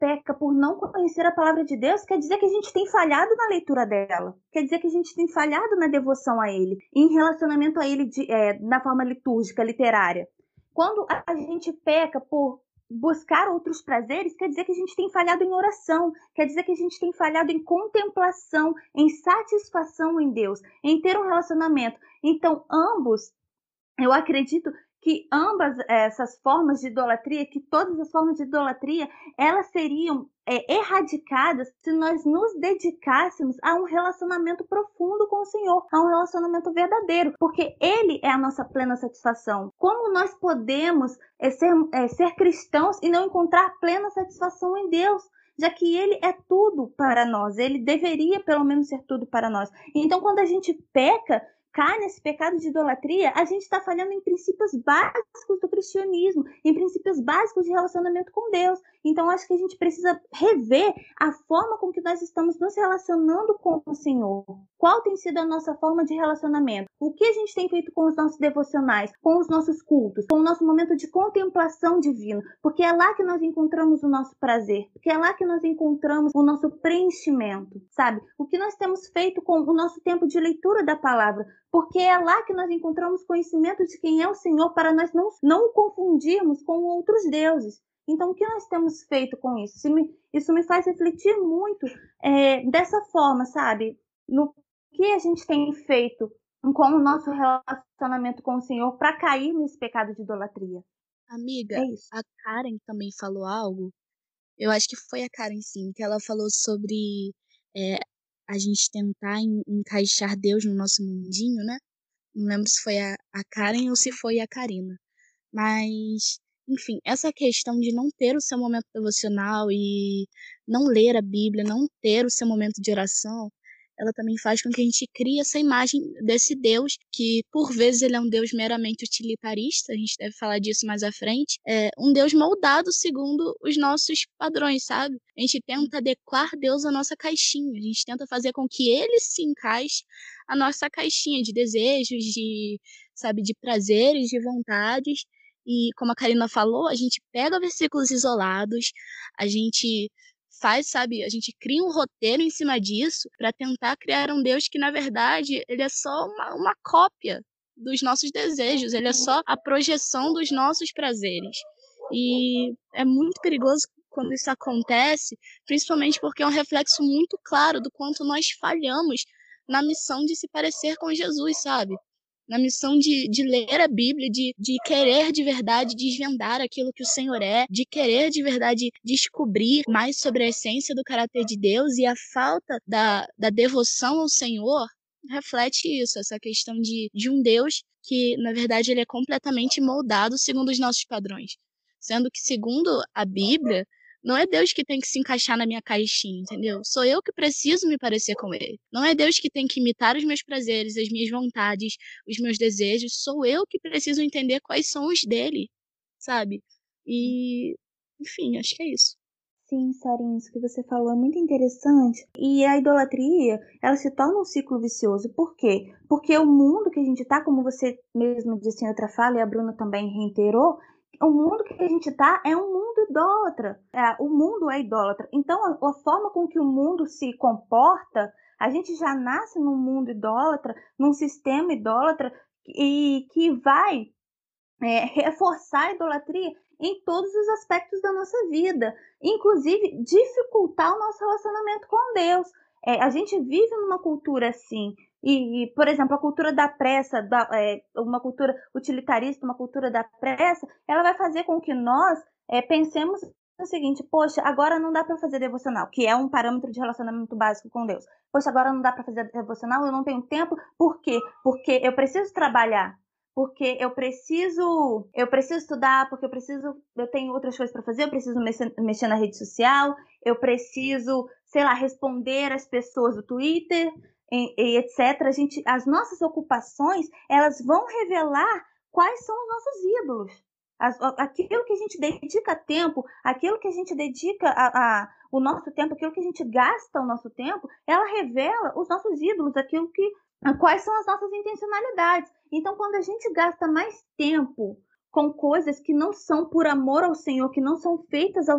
peca por não conhecer a palavra de Deus, quer dizer que a gente tem falhado na leitura dela, quer dizer que a gente tem falhado na devoção a Ele, em relacionamento a Ele de, é, na forma litúrgica, literária. Quando a gente peca por buscar outros prazeres, quer dizer que a gente tem falhado em oração, quer dizer que a gente tem falhado em contemplação, em satisfação em Deus, em ter um relacionamento. Então, ambos, eu acredito que ambas essas formas de idolatria, que todas as formas de idolatria, elas seriam é, erradicadas se nós nos dedicássemos a um relacionamento profundo com o Senhor, a um relacionamento verdadeiro, porque Ele é a nossa plena satisfação. Como nós podemos é, ser, é, ser cristãos e não encontrar plena satisfação em Deus? já que ele é tudo para nós, ele deveria pelo menos ser tudo para nós. Então, quando a gente peca, cai nesse pecado de idolatria, a gente está falhando em princípios básicos do cristianismo, em princípios básicos de relacionamento com Deus. Então, acho que a gente precisa rever a forma com que nós estamos nos relacionando com o Senhor. Qual tem sido a nossa forma de relacionamento? O que a gente tem feito com os nossos devocionais, com os nossos cultos, com o nosso momento de contemplação divina? Porque é lá que nós encontramos o nosso prazer, porque é lá que nós encontramos o nosso preenchimento, sabe? O que nós temos feito com o nosso tempo de leitura da palavra, porque é lá que nós encontramos conhecimento de quem é o Senhor para nós não, não o confundirmos com outros deuses. Então, o que nós temos feito com isso? Isso me, isso me faz refletir muito é, dessa forma, sabe? No que a gente tem feito com o nosso relacionamento com o Senhor para cair nesse pecado de idolatria. Amiga, é a Karen também falou algo. Eu acho que foi a Karen, sim, que ela falou sobre é, a gente tentar encaixar Deus no nosso mundinho, né? Não lembro se foi a, a Karen ou se foi a Karina. Mas, enfim, essa questão de não ter o seu momento devocional e não ler a Bíblia, não ter o seu momento de oração, ela também faz com que a gente crie essa imagem desse Deus, que por vezes ele é um Deus meramente utilitarista, a gente deve falar disso mais à frente, é um Deus moldado segundo os nossos padrões, sabe? A gente tenta adequar Deus à nossa caixinha, a gente tenta fazer com que ele se encaixe à nossa caixinha de desejos, de, sabe, de prazeres, de vontades. E como a Karina falou, a gente pega versículos isolados, a gente faz, sabe? A gente cria um roteiro em cima disso para tentar criar um Deus que, na verdade, ele é só uma, uma cópia dos nossos desejos, ele é só a projeção dos nossos prazeres. E é muito perigoso quando isso acontece, principalmente porque é um reflexo muito claro do quanto nós falhamos na missão de se parecer com Jesus, sabe? Na missão de, de ler a Bíblia, de, de querer de verdade desvendar aquilo que o Senhor é, de querer de verdade descobrir mais sobre a essência do caráter de Deus e a falta da, da devoção ao Senhor reflete isso, essa questão de, de um Deus que, na verdade, ele é completamente moldado segundo os nossos padrões. Sendo que, segundo a Bíblia, não é Deus que tem que se encaixar na minha caixinha, entendeu? Sou eu que preciso me parecer com Ele. Não é Deus que tem que imitar os meus prazeres, as minhas vontades, os meus desejos. Sou eu que preciso entender quais são os dele, sabe? E, enfim, acho que é isso. Sim, Sarinha, isso que você falou é muito interessante. E a idolatria, ela se torna um ciclo vicioso. Por quê? Porque o mundo que a gente tá, como você mesmo disse em outra fala, e a Bruna também reiterou, o mundo que a gente está é um mundo idólatra. É, o mundo é idólatra. Então, a, a, forma com que o mundo se comporta, a gente já nasce num mundo idólatra, num sistema idólatra, e que vai é, reforçar a idolatria em todos os aspectos da nossa vida, inclusive dificultar o nosso relacionamento com Deus. É, a gente vive numa cultura assim, e, por exemplo, a cultura da pressa, da, é, uma cultura utilitarista, uma cultura da pressa, ela vai fazer com que nós é, pensemos o seguinte: poxa, agora não dá para fazer devocional, que é um parâmetro de relacionamento básico com Deus. Poxa, agora não dá para fazer devocional, eu não tenho tempo. Por quê? Porque eu preciso trabalhar, porque eu preciso, eu preciso estudar, porque eu preciso, eu tenho outras coisas para fazer, eu preciso mexer, mexer na rede social, eu preciso, sei lá, responder as pessoas do Twitter, e, e etc. A gente, as nossas ocupações, elas vão revelar quais são os nossos ídolos. As, aquilo que a gente dedica tempo, aquilo que a gente dedica a, a, o nosso tempo, aquilo que a gente gasta o nosso tempo, ela revela os nossos ídolos, aquilo que quais são as nossas intencionalidades. Então, quando a gente gasta mais tempo com coisas que não são por amor ao Senhor, que não são feitas ao,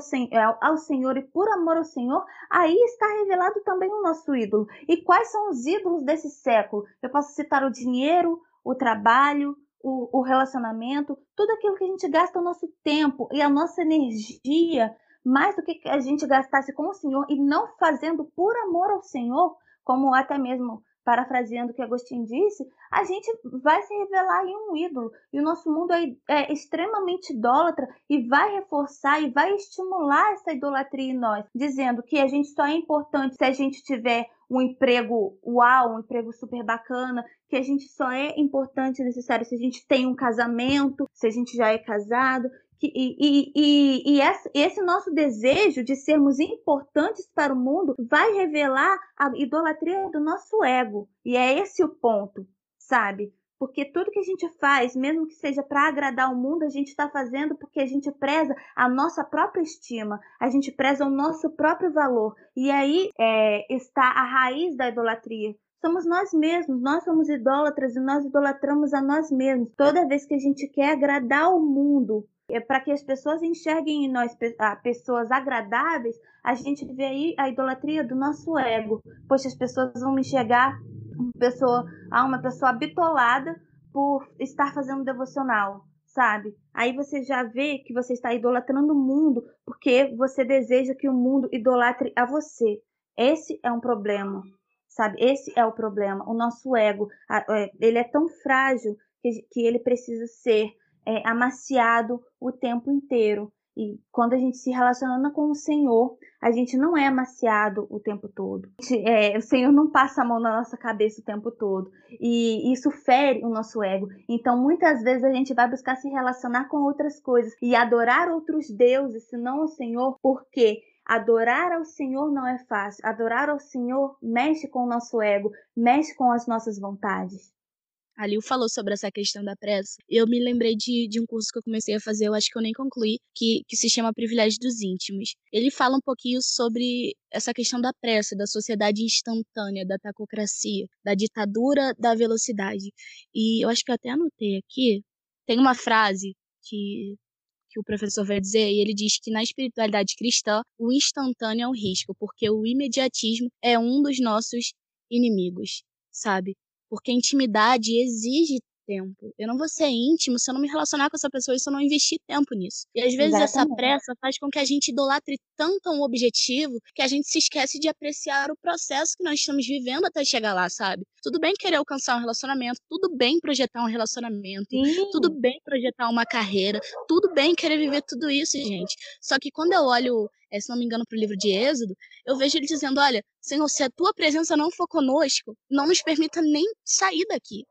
ao, Senhor e por amor ao Senhor, aí está revelado também o nosso ídolo. E quais são os ídolos desse século? Eu posso citar o dinheiro, o trabalho, o, o relacionamento, tudo aquilo que a gente gasta o nosso tempo e a nossa energia, mais do que a gente gastasse com o Senhor e não fazendo por amor ao Senhor, como até mesmo parafraseando o que Agostinho disse, a gente vai se revelar em um ídolo. E o nosso mundo é, é, extremamente idólatra e vai reforçar e vai estimular essa idolatria em nós, dizendo que a gente só é importante se a gente tiver um emprego uau, um emprego super bacana, que a gente só é importante e necessário se a gente tem um casamento, se a gente já é casado, e, e, e, esse nosso desejo de sermos importantes para o mundo vai revelar a idolatria do nosso ego. E é esse o ponto, sabe? Porque tudo que a gente faz, mesmo que seja para agradar o mundo, a gente está fazendo porque a gente preza a nossa própria estima, a gente preza o nosso próprio valor. E aí é, está a raiz da idolatria. Somos nós mesmos, nós somos idólatras e nós idolatramos a nós mesmos. Toda vez que a gente quer agradar o mundo, é para que as pessoas enxerguem em nós pessoas agradáveis, a gente vê aí a idolatria do nosso ego. Pois as pessoas vão enxergar uma pessoa, ah, uma pessoa bitolada por estar fazendo devocional, sabe? Aí você já vê que você está idolatrando o mundo porque você deseja que o mundo idolatre a você. Esse é um problema, sabe? Esse é o problema. O nosso ego, é, ele é tão frágil que, ele precisa ser é, amaciado o tempo inteiro. E quando a gente se relaciona com o Senhor, a gente não é amaciado o tempo todo. É, o Senhor não passa a mão na nossa cabeça o tempo todo. E isso fere o nosso ego. Então, muitas vezes a gente vai buscar se relacionar com outras coisas e adorar outros deuses, senão o Senhor, porque adorar ao Senhor não é fácil. Adorar ao Senhor mexe com o nosso ego, mexe com as nossas vontades. A Lil falou sobre essa questão da pressa. Eu me lembrei de, de um curso que eu comecei a fazer, eu acho que eu nem concluí, que, que se chama Privilégio dos Íntimos. Ele fala um pouquinho sobre essa questão da pressa, da sociedade instantânea, da tacocracia, da ditadura da velocidade. E eu acho que eu até anotei aqui, tem uma frase que, que o professor vai dizer, e ele diz que na espiritualidade cristã, o instantâneo é um risco, porque o imediatismo é um dos nossos inimigos, sabe? Porque intimidade exige tempo. Eu não vou ser íntimo se eu não me relacionar com essa pessoa e se eu não investir tempo nisso. E às vezes Exatamente. essa pressa faz com que a gente idolatre tanto um objetivo que a gente se esquece de apreciar o processo que nós estamos vivendo até chegar lá, sabe? Tudo bem querer alcançar um relacionamento, tudo bem projetar um relacionamento, Sim. tudo bem projetar uma carreira, tudo bem querer viver tudo isso, gente. Só que quando eu olho é, se não me engano, para o livro de Êxodo, eu vejo ele dizendo: Olha, Senhor, se a tua presença não for conosco, não nos permita nem sair daqui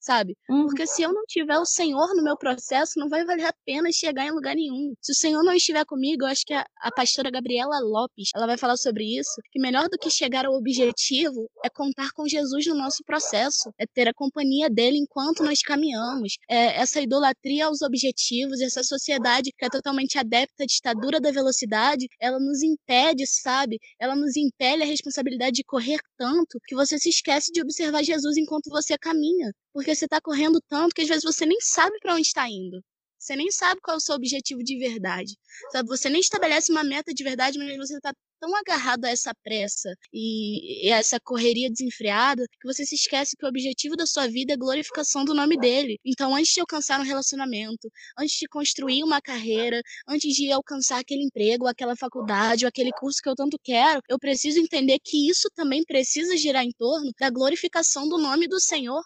sabe? Uhum. Porque se eu não tiver o Senhor no meu processo, não vai valer a pena chegar em lugar nenhum. Se o Senhor não estiver comigo, eu acho que a, a pastora Gabriela Lopes, ela vai falar sobre isso, que melhor do que chegar ao objetivo é contar com Jesus no nosso processo, é ter a companhia dele enquanto nós caminhamos. É essa idolatria aos objetivos, essa sociedade que é totalmente adepta à ditadura da velocidade, ela nos impede, sabe? Ela nos impele a responsabilidade de correr tanto que você se esquece de observar Jesus enquanto você caminha. Porque você está correndo tanto que às vezes você nem sabe para onde está indo. Você nem sabe qual é o seu objetivo de verdade. Sabe? Você nem estabelece uma meta de verdade, mas você está tão agarrado a essa pressa e, e a essa correria desenfreada que você se esquece que o objetivo da sua vida é a glorificação do nome dele. Então, antes de alcançar um relacionamento, antes de construir uma carreira, antes de alcançar aquele emprego, aquela faculdade, ou aquele curso que eu tanto quero, eu preciso entender que isso também precisa girar em torno da glorificação do nome do Senhor.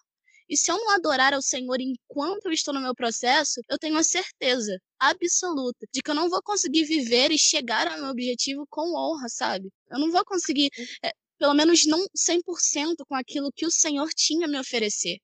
E se eu não adorar ao Senhor enquanto eu estou no meu processo, eu tenho a certeza absoluta de que eu não vou conseguir viver e chegar ao meu objetivo com honra, sabe? Eu não vou conseguir, é, pelo menos não 100% com aquilo que o Senhor tinha a me oferecer.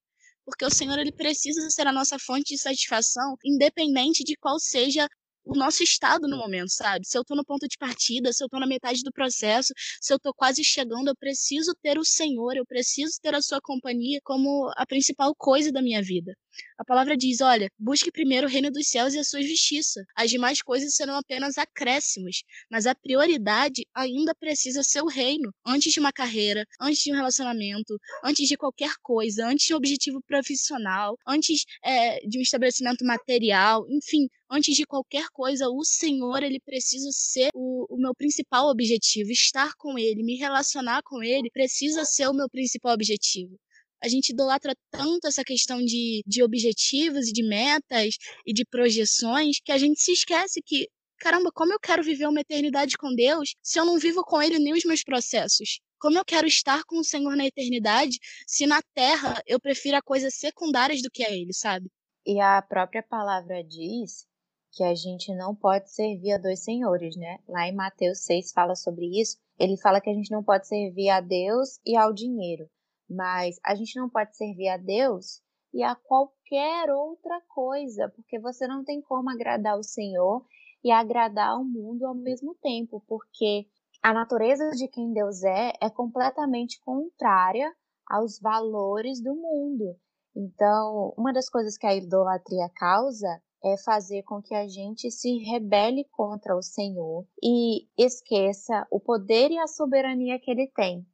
Porque o Senhor ele precisa ser a nossa fonte de satisfação, independente de qual seja o nosso estado no momento, sabe? Se eu tô no ponto de partida, se eu tô na metade do processo, se eu tô quase chegando, eu preciso ter o Senhor, eu preciso ter a sua companhia como a principal coisa da minha vida. A palavra diz: olha, busque primeiro o reino dos céus e a sua justiça. As demais coisas serão apenas acréscimos, mas a prioridade ainda precisa ser o reino. Antes de uma carreira, antes de um relacionamento, antes de qualquer coisa, antes de um objetivo profissional, antes é, de um estabelecimento material, enfim, antes de qualquer coisa, o Senhor ele precisa ser o, o meu principal objetivo. Estar com Ele, me relacionar com Ele, precisa ser o meu principal objetivo a gente idolatra tanto essa questão de, de objetivos e de metas e de projeções que a gente se esquece que, caramba, como eu quero viver uma eternidade com Deus se eu não vivo com Ele nem os meus processos? Como eu quero estar com o Senhor na eternidade se na terra eu prefiro coisas secundárias do que a Ele, sabe? E a própria palavra diz que a gente não pode servir a dois senhores, né? Lá em Mateus 6 fala sobre isso. Ele fala que a gente não pode servir a Deus e ao dinheiro. Mas a gente não pode servir a Deus e a qualquer outra coisa, porque você não tem como agradar o Senhor e agradar o mundo ao mesmo tempo, porque a natureza de quem Deus é é completamente contrária aos valores do mundo. Então, uma das coisas que a idolatria causa é fazer com que a gente se rebele contra o Senhor e esqueça o poder e a soberania que ele tem.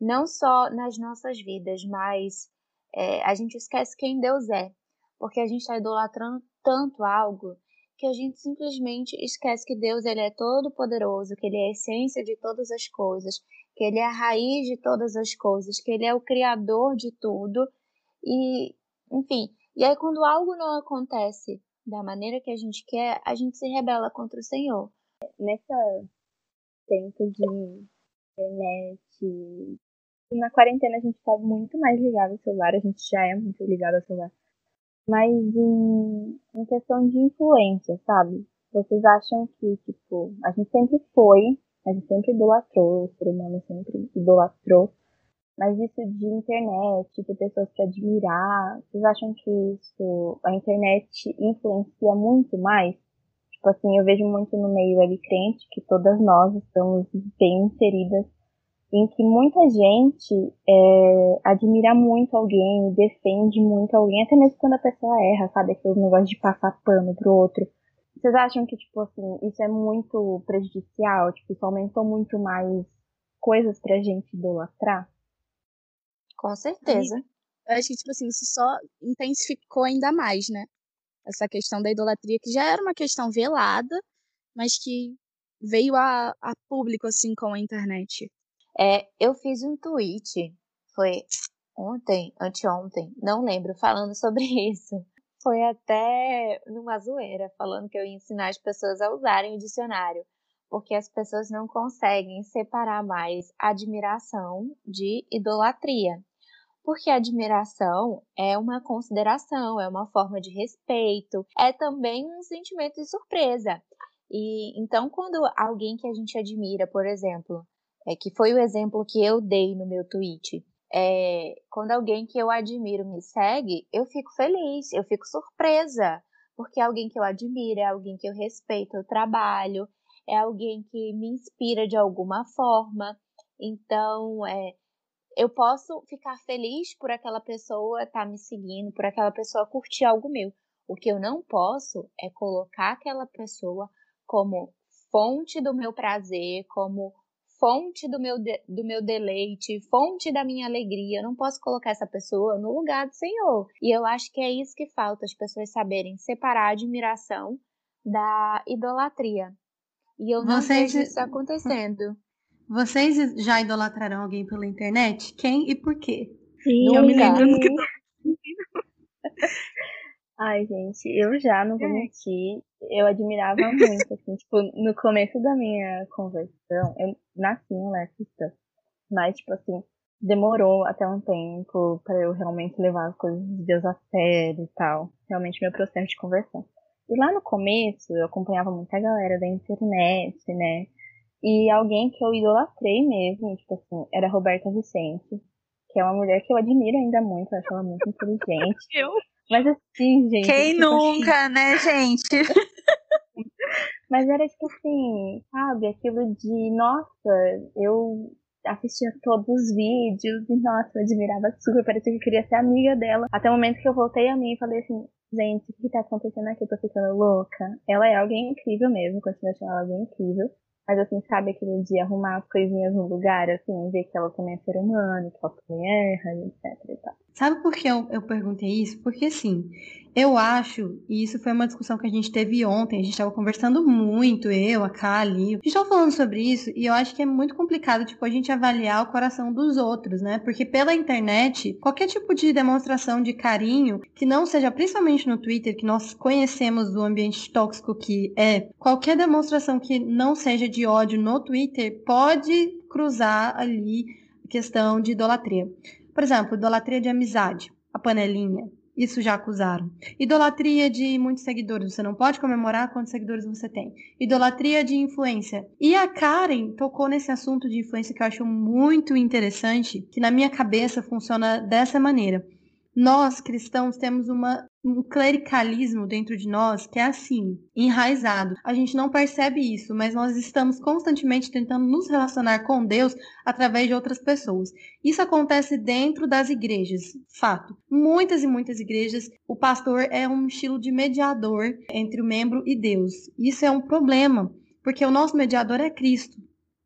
Não só nas nossas vidas, mas é, a gente esquece quem Deus é, porque a gente está idolatrando tanto algo que a gente simplesmente esquece que Deus ele é todo poderoso, que ele é a essência de todas as coisas, que ele é a raiz de todas as coisas, que ele é o criador de tudo e, enfim, e aí quando algo não acontece da maneira que a gente quer, a gente se rebela contra o Senhor. Nessa tempo de internet, na quarentena a gente tá muito mais ligado ao celular, a gente já é muito ligado ao celular. Mas em, em questão de influência, sabe? Vocês acham que, tipo, a gente sempre foi, a gente sempre idolatrou, o ser humano sempre idolatrou mas isso de internet, de pessoas que admirar, vocês acham que isso, a internet influencia muito mais? Tipo assim, eu vejo muito no meio web crente que todas nós estamos bem inseridas em que muita gente é, admira muito alguém, defende muito alguém, até mesmo quando a pessoa erra, sabe? Aquele negócio de passar pano pro outro. Vocês acham que, tipo assim, isso é muito prejudicial? Tipo, isso aumentou muito mais coisas pra gente idolatrar? Com certeza. Eu acho que, tipo assim, isso só intensificou ainda mais, né? Essa questão da idolatria, que já era uma questão velada, mas que veio a, a público, assim, com a internet. É, eu fiz um tweet, foi ontem, anteontem, não lembro, falando sobre isso. Foi até numa zoeira, falando que eu ia ensinar as pessoas a usarem o dicionário, porque as pessoas não conseguem separar mais admiração de idolatria porque admiração é uma consideração, é uma forma de respeito, é também um sentimento de surpresa. E então, quando alguém que a gente admira, por exemplo, é, que foi o exemplo que eu dei no meu tweet, é, quando alguém que eu admiro me segue, eu fico feliz, eu fico surpresa, porque é alguém que eu admiro, é alguém que eu respeito o trabalho, é alguém que me inspira de alguma forma. Então, é, eu posso ficar feliz por aquela pessoa estar tá me seguindo, por aquela pessoa curtir algo meu. O que eu não posso é colocar aquela pessoa como fonte do meu prazer, como fonte do meu, de, do meu deleite, fonte da minha alegria. Eu não posso colocar essa pessoa no lugar do Senhor. E eu acho que é isso que falta, as pessoas saberem separar a admiração da idolatria. E eu não Vocês... vejo isso acontecendo. Vocês já idolatraram alguém pela internet? Quem e por quê? Sim, eu me lembro do que Ai, gente, eu já não vou mentir. Eu admirava muito, assim, tipo, no começo da minha conversão, eu nasci em Lexington, mas, tipo assim, demorou até um tempo para eu realmente levar as coisas de Deus a sério e tal. Realmente meu processo de conversão. E lá no começo, eu acompanhava muita galera da internet, né? E alguém que eu idolatrei mesmo, tipo assim, era a Roberta Vicente, que é uma mulher que eu admiro ainda muito, eu acho ela muito inteligente. Eu? Mas assim, gente. Quem tipo, assim nunca, assim... né, gente? Mas era tipo assim, sabe, aquilo de, nossa, eu assistia todos os vídeos e, nossa, eu admirava super, parecia que eu queria ser amiga dela. Até o momento que eu voltei a mim e falei assim, gente, o que tá acontecendo aqui? Eu tô ficando louca. Ela é alguém incrível mesmo, continuo achando ela alguém incrível. Mas assim, sabe aquele de arrumar as coisinhas no lugar, assim, ver que ela também é ser humano, que ela também erra, etc. Sabe por que eu, eu perguntei isso? Porque assim, eu acho, e isso foi uma discussão que a gente teve ontem, a gente estava conversando muito, eu, a Kali, a gente estava falando sobre isso, e eu acho que é muito complicado, tipo, a gente avaliar o coração dos outros, né? Porque pela internet, qualquer tipo de demonstração de carinho, que não seja, principalmente no Twitter, que nós conhecemos do ambiente tóxico que é, qualquer demonstração que não seja de ódio no Twitter pode cruzar ali a questão de idolatria. Por exemplo, idolatria de amizade, a panelinha, isso já acusaram. Idolatria de muitos seguidores. Você não pode comemorar quantos seguidores você tem. Idolatria de influência. E a Karen tocou nesse assunto de influência que eu acho muito interessante, que na minha cabeça funciona dessa maneira. Nós, cristãos, temos uma, um clericalismo dentro de nós que é assim, enraizado. A gente não percebe isso, mas nós estamos constantemente tentando nos relacionar com Deus através de outras pessoas. Isso acontece dentro das igrejas, fato. Muitas e muitas igrejas, o pastor é um estilo de mediador entre o membro e Deus. Isso é um problema, porque o nosso mediador é Cristo.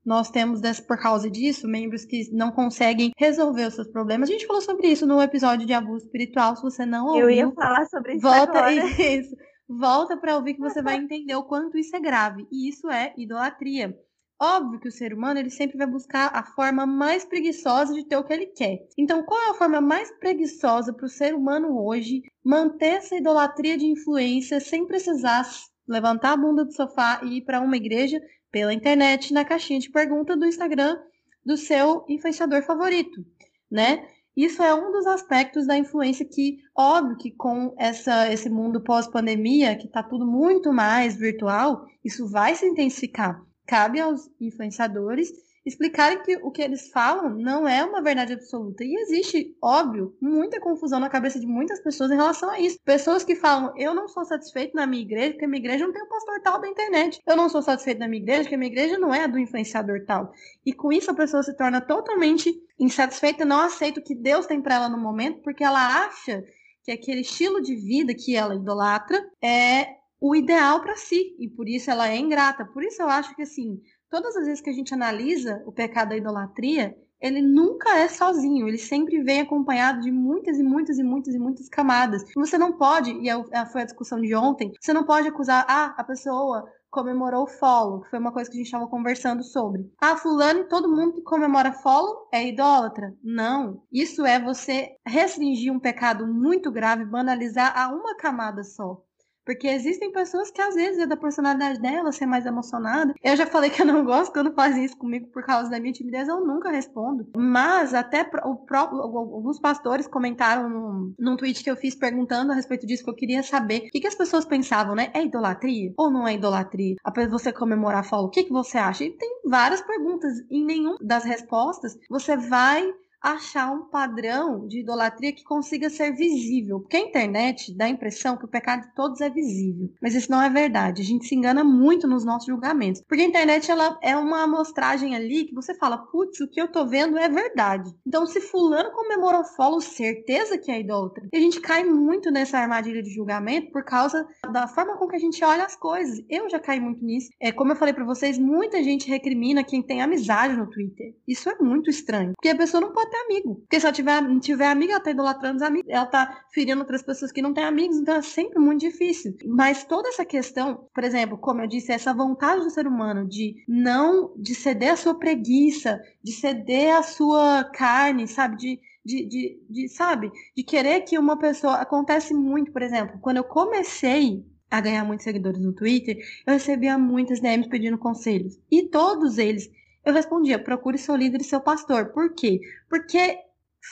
Nós temos, por causa disso, membros que não conseguem resolver os seus problemas. A gente falou sobre isso no episódio de abuso espiritual. Se você não ouviu, eu ia falar sobre isso volta agora. isso. Volta para ouvir que você vai entender o quanto isso é grave. E isso é idolatria. Óbvio que o ser humano ele sempre vai buscar a forma mais preguiçosa de ter o que ele quer. Então, qual é a forma mais preguiçosa para o ser humano hoje manter essa idolatria de influência sem precisar levantar a bunda do sofá e ir para uma igreja pela internet na caixinha de pergunta do Instagram do seu influenciador favorito, né? Isso é um dos aspectos da influência que, óbvio que com essa, esse mundo pós-pandemia, que está tudo muito mais virtual, isso vai se intensificar. Cabe aos influenciadores explicarem que o que eles falam não é uma verdade absoluta. E existe, óbvio, muita confusão na cabeça de muitas pessoas em relação a isso. Pessoas que falam, eu não sou satisfeito na minha igreja, porque minha igreja não tem o um pastor tal da internet. Eu não sou satisfeito na minha igreja, porque minha igreja não é a do influenciador tal. E com isso a pessoa se torna totalmente insatisfeita, não aceita o que Deus tem para ela no momento, porque ela acha que aquele estilo de vida que ela idolatra é o ideal para si, e por isso ela é ingrata. Por isso eu acho que assim, todas as vezes que a gente analisa o pecado da idolatria, ele nunca é sozinho, ele sempre vem acompanhado de muitas e muitas e muitas e muitas camadas. Você não pode, e é é, foi a discussão de ontem, você não pode acusar, ah, a pessoa comemorou o follow, que foi uma coisa que a gente estava conversando sobre. Ah, fulano, todo mundo que comemora follow é idólatra. Não. Isso é você restringir um pecado muito grave, banalizar a uma camada só. Porque existem pessoas que às vezes é da personalidade dela ser mais emocionada. Eu já falei que eu não gosto quando fazem isso comigo por causa da minha timidez, eu nunca respondo. Mas até o próprio, alguns pastores comentaram num, num tweet que eu fiz perguntando a respeito disso, que eu queria saber o que, que as pessoas pensavam, né? É idolatria ou não é idolatria? De você comemorar a o que, que você acha? E tem várias perguntas. Em nenhuma das respostas você vai achar um padrão de idolatria que consiga ser visível. Porque a internet dá a impressão que o pecado de todos é visível. Mas isso não é verdade. A gente se engana muito nos nossos julgamentos. Porque a internet ela é uma amostragem ali que você fala, putz, o que eu tô vendo é verdade. Então, se fulano comemorou follow, certeza que é idólatra. E a gente cai muito nessa armadilha de julgamento por causa da forma com que a gente olha as coisas. Eu já caí muito nisso. É, como eu falei para vocês, muita gente recrimina quem tem amizade no Twitter. Isso é muito estranho. Porque a pessoa não pode ter amigo. Porque se ela tiver, não tiver amiga, ela tá idolatrando os amigos. Ela tá ferindo outras pessoas que não têm amigos, então é sempre muito difícil. Mas toda essa questão, por exemplo, como eu disse, essa vontade do ser humano de não, de ceder a sua preguiça, de ceder a sua carne, sabe? De, de, de, de, sabe? De querer que uma pessoa. Acontece muito, por exemplo, quando eu comecei a ganhar muitos seguidores no Twitter, eu recebia muitas DMs pedindo conselhos. E todos eles eu respondia: procure seu líder e seu pastor. Por quê? Porque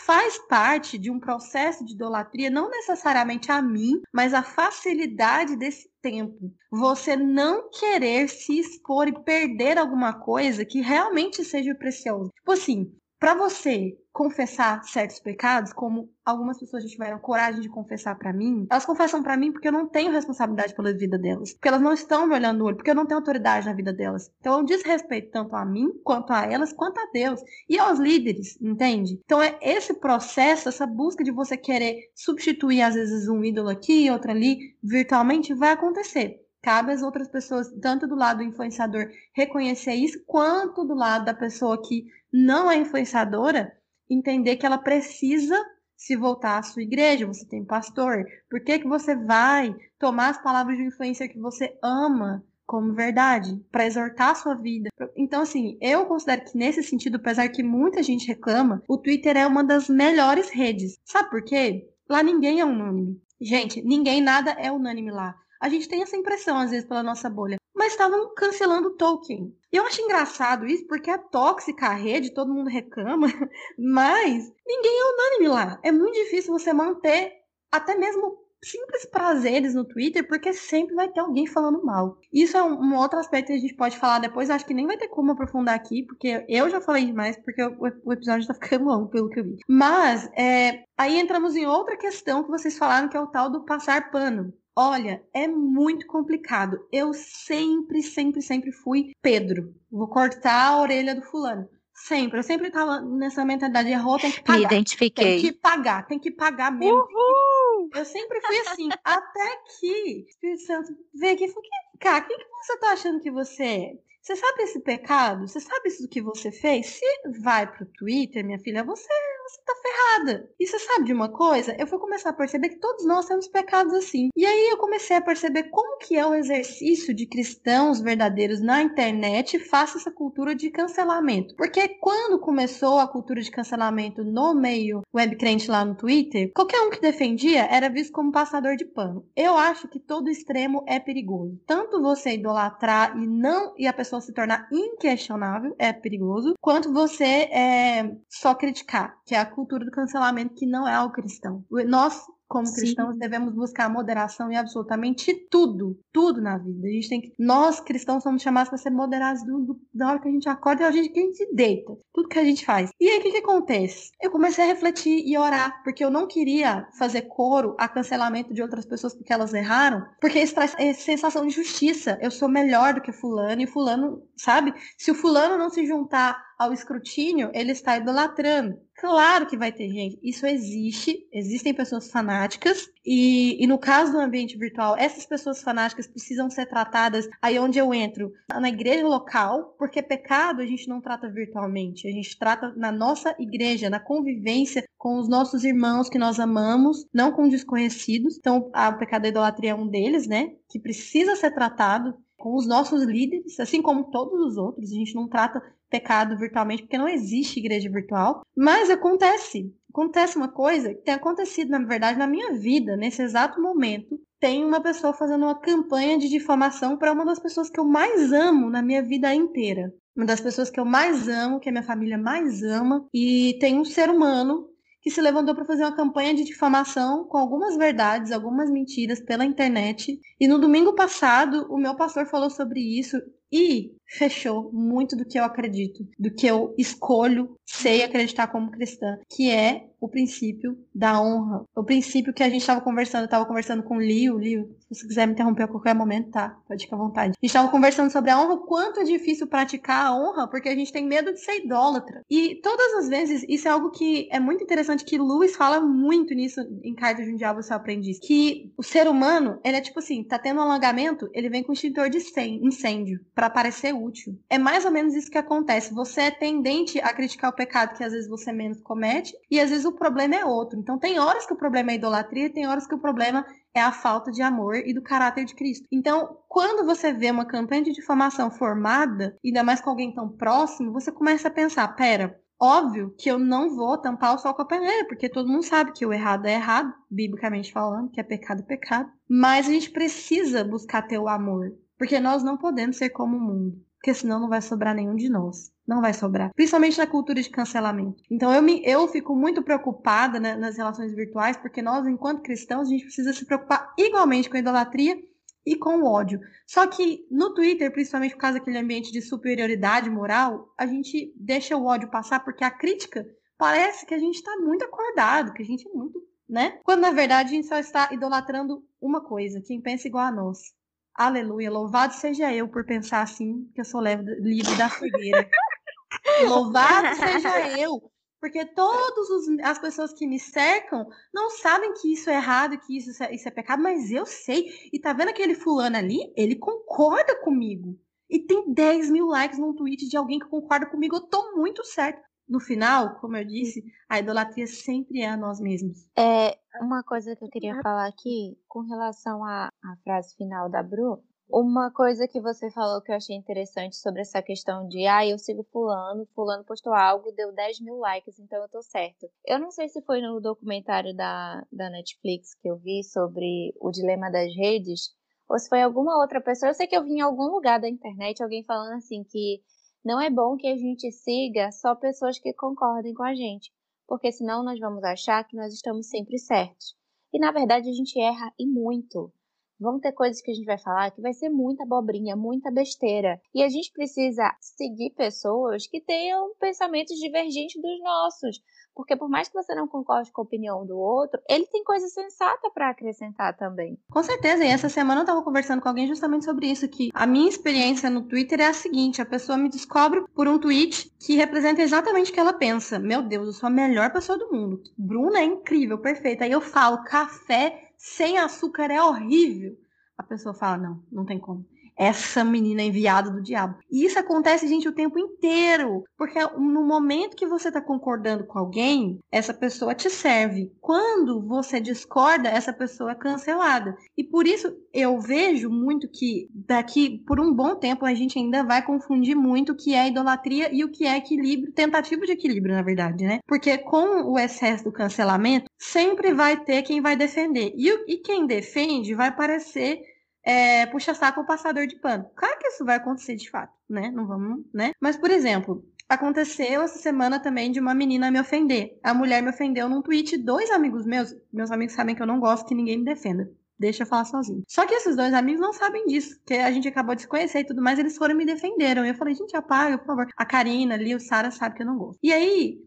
faz parte de um processo de idolatria, não necessariamente a mim, mas a facilidade desse tempo. Você não querer se expor e perder alguma coisa que realmente seja precioso. Tipo assim, para você confessar certos pecados, como algumas pessoas já tiveram coragem de confessar para mim, elas confessam para mim porque eu não tenho responsabilidade pela vida delas, porque elas não estão me olhando no olho, porque eu não tenho autoridade na vida delas. Então eu desrespeito tanto a mim, quanto a elas, quanto a Deus e aos líderes, entende? Então é esse processo, essa busca de você querer substituir às vezes um ídolo aqui, outro ali, virtualmente vai acontecer. Cabe às outras pessoas, tanto do lado do influenciador, reconhecer isso, quanto do lado da pessoa que não é influenciadora, entender que ela precisa se voltar à sua igreja, você tem pastor. Por que, que você vai tomar as palavras de influencer que você ama como verdade, para exortar a sua vida? Então, assim, eu considero que nesse sentido, apesar que muita gente reclama, o Twitter é uma das melhores redes. Sabe por quê? Lá ninguém é unânime. Gente, ninguém nada é unânime lá. A gente tem essa impressão, às vezes, pela nossa bolha. Mas estavam cancelando Tolkien. E eu acho engraçado isso, porque é tóxica a rede, todo mundo reclama, mas ninguém é unânime lá. É muito difícil você manter até mesmo simples prazeres no Twitter, porque sempre vai ter alguém falando mal. Isso é um, outro aspecto que a gente pode falar depois, acho que nem vai ter como aprofundar aqui, porque eu já falei demais, porque o, o episódio tá ficando longo, pelo que eu vi. Mas, é, aí entramos em outra questão que vocês falaram, que é o tal do passar pano. Olha, é muito complicado. Eu sempre, sempre, sempre fui Pedro. Vou cortar a orelha do fulano. Sempre. Eu sempre tava nessa mentalidade. Errou, tem que pagar. Me identifiquei. Tem que pagar, tem que pagar mesmo. Uhul! Eu sempre fui assim. até que o Espírito Santo veio aqui e falou: cara, o que, que você tá achando que você é? Você sabe esse pecado? Você sabe isso que você fez? Se vai pro Twitter, minha filha, você, você tá errada. E você sabe de uma coisa? Eu fui começar a perceber que todos nós temos pecados assim. E aí eu comecei a perceber como que é o exercício de cristãos verdadeiros na internet face essa cultura de cancelamento. Porque quando começou a cultura de cancelamento no meio web crente lá no Twitter, qualquer um que defendia era visto como passador de pano. Eu acho que todo extremo é perigoso. Tanto você idolatrar e não e a pessoa se tornar inquestionável é perigoso, quanto você é, só criticar, que é a cultura do cancelamento que não é ao cristão. Nós como Sim. cristãos, devemos buscar moderação em absolutamente tudo, tudo na vida. A gente tem que, nós cristãos somos chamados para ser moderados do, do, da hora que a gente acorda e a gente que a gente deita, tudo que a gente faz. E aí o que, que acontece? Eu comecei a refletir e orar, porque eu não queria fazer coro a cancelamento de outras pessoas porque elas erraram, porque isso traz sensação de justiça. Eu sou melhor do que fulano e fulano, sabe? Se o fulano não se juntar ao escrutínio, ele está idolatrando. Claro que vai ter gente, isso existe, existem pessoas fanáticas, e, e, no caso do ambiente virtual, essas pessoas fanáticas precisam ser tratadas aí onde eu entro, na igreja local, porque pecado a gente não trata virtualmente, a gente trata na nossa igreja, na convivência com os nossos irmãos que nós amamos, não com desconhecidos. Então, a, o pecado da idolatria é um deles, né? Que precisa ser tratado com os nossos líderes, assim como todos os outros. A gente não trata pecado virtualmente, porque não existe igreja virtual. Mas acontece. Acontece uma coisa que tem acontecido, na verdade, na minha vida, nesse exato momento. Tem uma pessoa fazendo uma campanha de difamação para uma das pessoas que eu mais amo na minha vida inteira. Uma das pessoas que eu mais amo, que a minha família mais ama. E tem um ser humano que se levantou para fazer uma campanha de difamação com algumas verdades, algumas mentiras pela internet. E no domingo passado, o meu pastor falou sobre isso e fechou muito do que eu acredito, do que eu escolho sei acreditar como cristã, que é o princípio da honra. O princípio que a gente estava conversando, eu estava conversando com o Lio, Lio, se você quiser me interromper a qualquer momento, tá? Pode ficar à vontade. A gente estava conversando sobre a honra, o quanto é difícil praticar a honra, porque a gente tem medo de ser idólatra. E todas as vezes, isso é algo que é muito interessante, que Lewis fala muito nisso em Carta de um Diabo Seu Aprendiz, que o ser humano, ele é tipo assim, tá tendo um alongamento, ele vem com extintor de incêndio, para parecer útil. É mais ou menos isso que acontece. Você é tendente a criticar o pecado que às vezes você menos comete, e às vezes o problema é outro. Então tem horas que o problema é idolatria, tem horas que o problema é a falta de amor e do caráter de Cristo. Então, quando você vê uma campanha de difamação formada, ainda mais com alguém tão próximo, você começa a pensar, pera, óbvio que eu não vou tampar o sol com a peneira, porque todo mundo sabe que o errado é errado, biblicamente falando, que é pecado é pecado. Mas a gente precisa buscar ter o amor, porque nós não podemos ser como o mundo porque senão não vai sobrar nenhum de nós. Não vai sobrar. Principalmente na cultura de cancelamento. Então eu, me, eu fico muito preocupada né, nas relações virtuais, porque nós, enquanto cristãos, a gente precisa se preocupar igualmente com a idolatria e com o ódio. Só que no Twitter, principalmente por causa daquele ambiente de superioridade moral, a gente deixa o ódio passar porque a crítica parece que a gente está muito acordado, que a gente é muito, né? Quando na verdade a gente só está idolatrando uma coisa, quem pensa igual a nós. Aleluia, louvado seja eu por pensar assim, que eu sou livre da cegueira. louvado seja eu, porque todas as pessoas que me cercam não sabem que isso é errado, que isso é, isso é pecado, mas eu sei. E tá vendo aquele fulano ali? Ele concorda comigo. E tem 10 mil likes num tweet de alguém que concorda comigo. Eu tô muito certo. No final, como eu disse, a idolatria sempre é a nós mesmos. É, uma coisa que eu queria falar aqui, com relação à, à frase final da Bru, uma coisa que você falou que eu achei interessante sobre essa questão de ah, eu sigo fulano, fulano postou algo, deu 10 mil likes, então eu tô certo. Eu não sei se foi no documentário da, da Netflix que eu vi sobre o dilema das redes, ou se foi alguma outra pessoa. Eu sei que eu vi em algum lugar da internet alguém falando assim que não é bom que a gente siga só pessoas que concordem com a gente, porque senão nós vamos achar que nós estamos sempre certos. E na verdade a gente erra e muito. Vão ter coisas que a gente vai falar que vai ser muita abobrinha, muita besteira. E a gente precisa seguir pessoas que tenham pensamentos divergentes dos nossos. Porque por mais que você não concorde com a opinião do outro, ele tem coisa sensata para acrescentar também. Com certeza, e essa semana eu estava conversando com alguém justamente sobre isso, que a minha experiência no Twitter é a seguinte, a pessoa me descobre por um tweet que representa exatamente o que ela pensa. Meu Deus, eu sou a melhor pessoa do mundo. Bruna é incrível, perfeita. Aí eu falo, café sem açúcar é horrível. A pessoa fala, não, não tem como. Essa menina enviada do diabo. E isso acontece, gente, o tempo inteiro. Porque no momento que você está concordando com alguém, essa pessoa te serve. Quando você discorda, essa pessoa é cancelada. E por isso eu vejo muito que daqui por um bom tempo a gente ainda vai confundir muito o que é idolatria e o que é equilíbrio, tentativa de equilíbrio, na verdade, né? Porque com o excesso do cancelamento, sempre vai ter quem vai defender. E, e quem defende vai parecer é, puxa-saco ou passador de pano. Claro que isso vai acontecer de fato, né? Não vamos, né? Mas, por exemplo, aconteceu essa semana também de uma menina me ofender. A mulher me ofendeu num tweet, dois amigos meus, meus amigos sabem que eu não gosto que ninguém me defenda. Deixa eu falar sozinho. Só que esses dois amigos não sabem disso, que a gente acabou de se conhecer e tudo mais, eles foram e me defenderam. Eu falei, gente, apaga, por favor. A Karina ali, o Sara sabe que eu não gosto. E aí,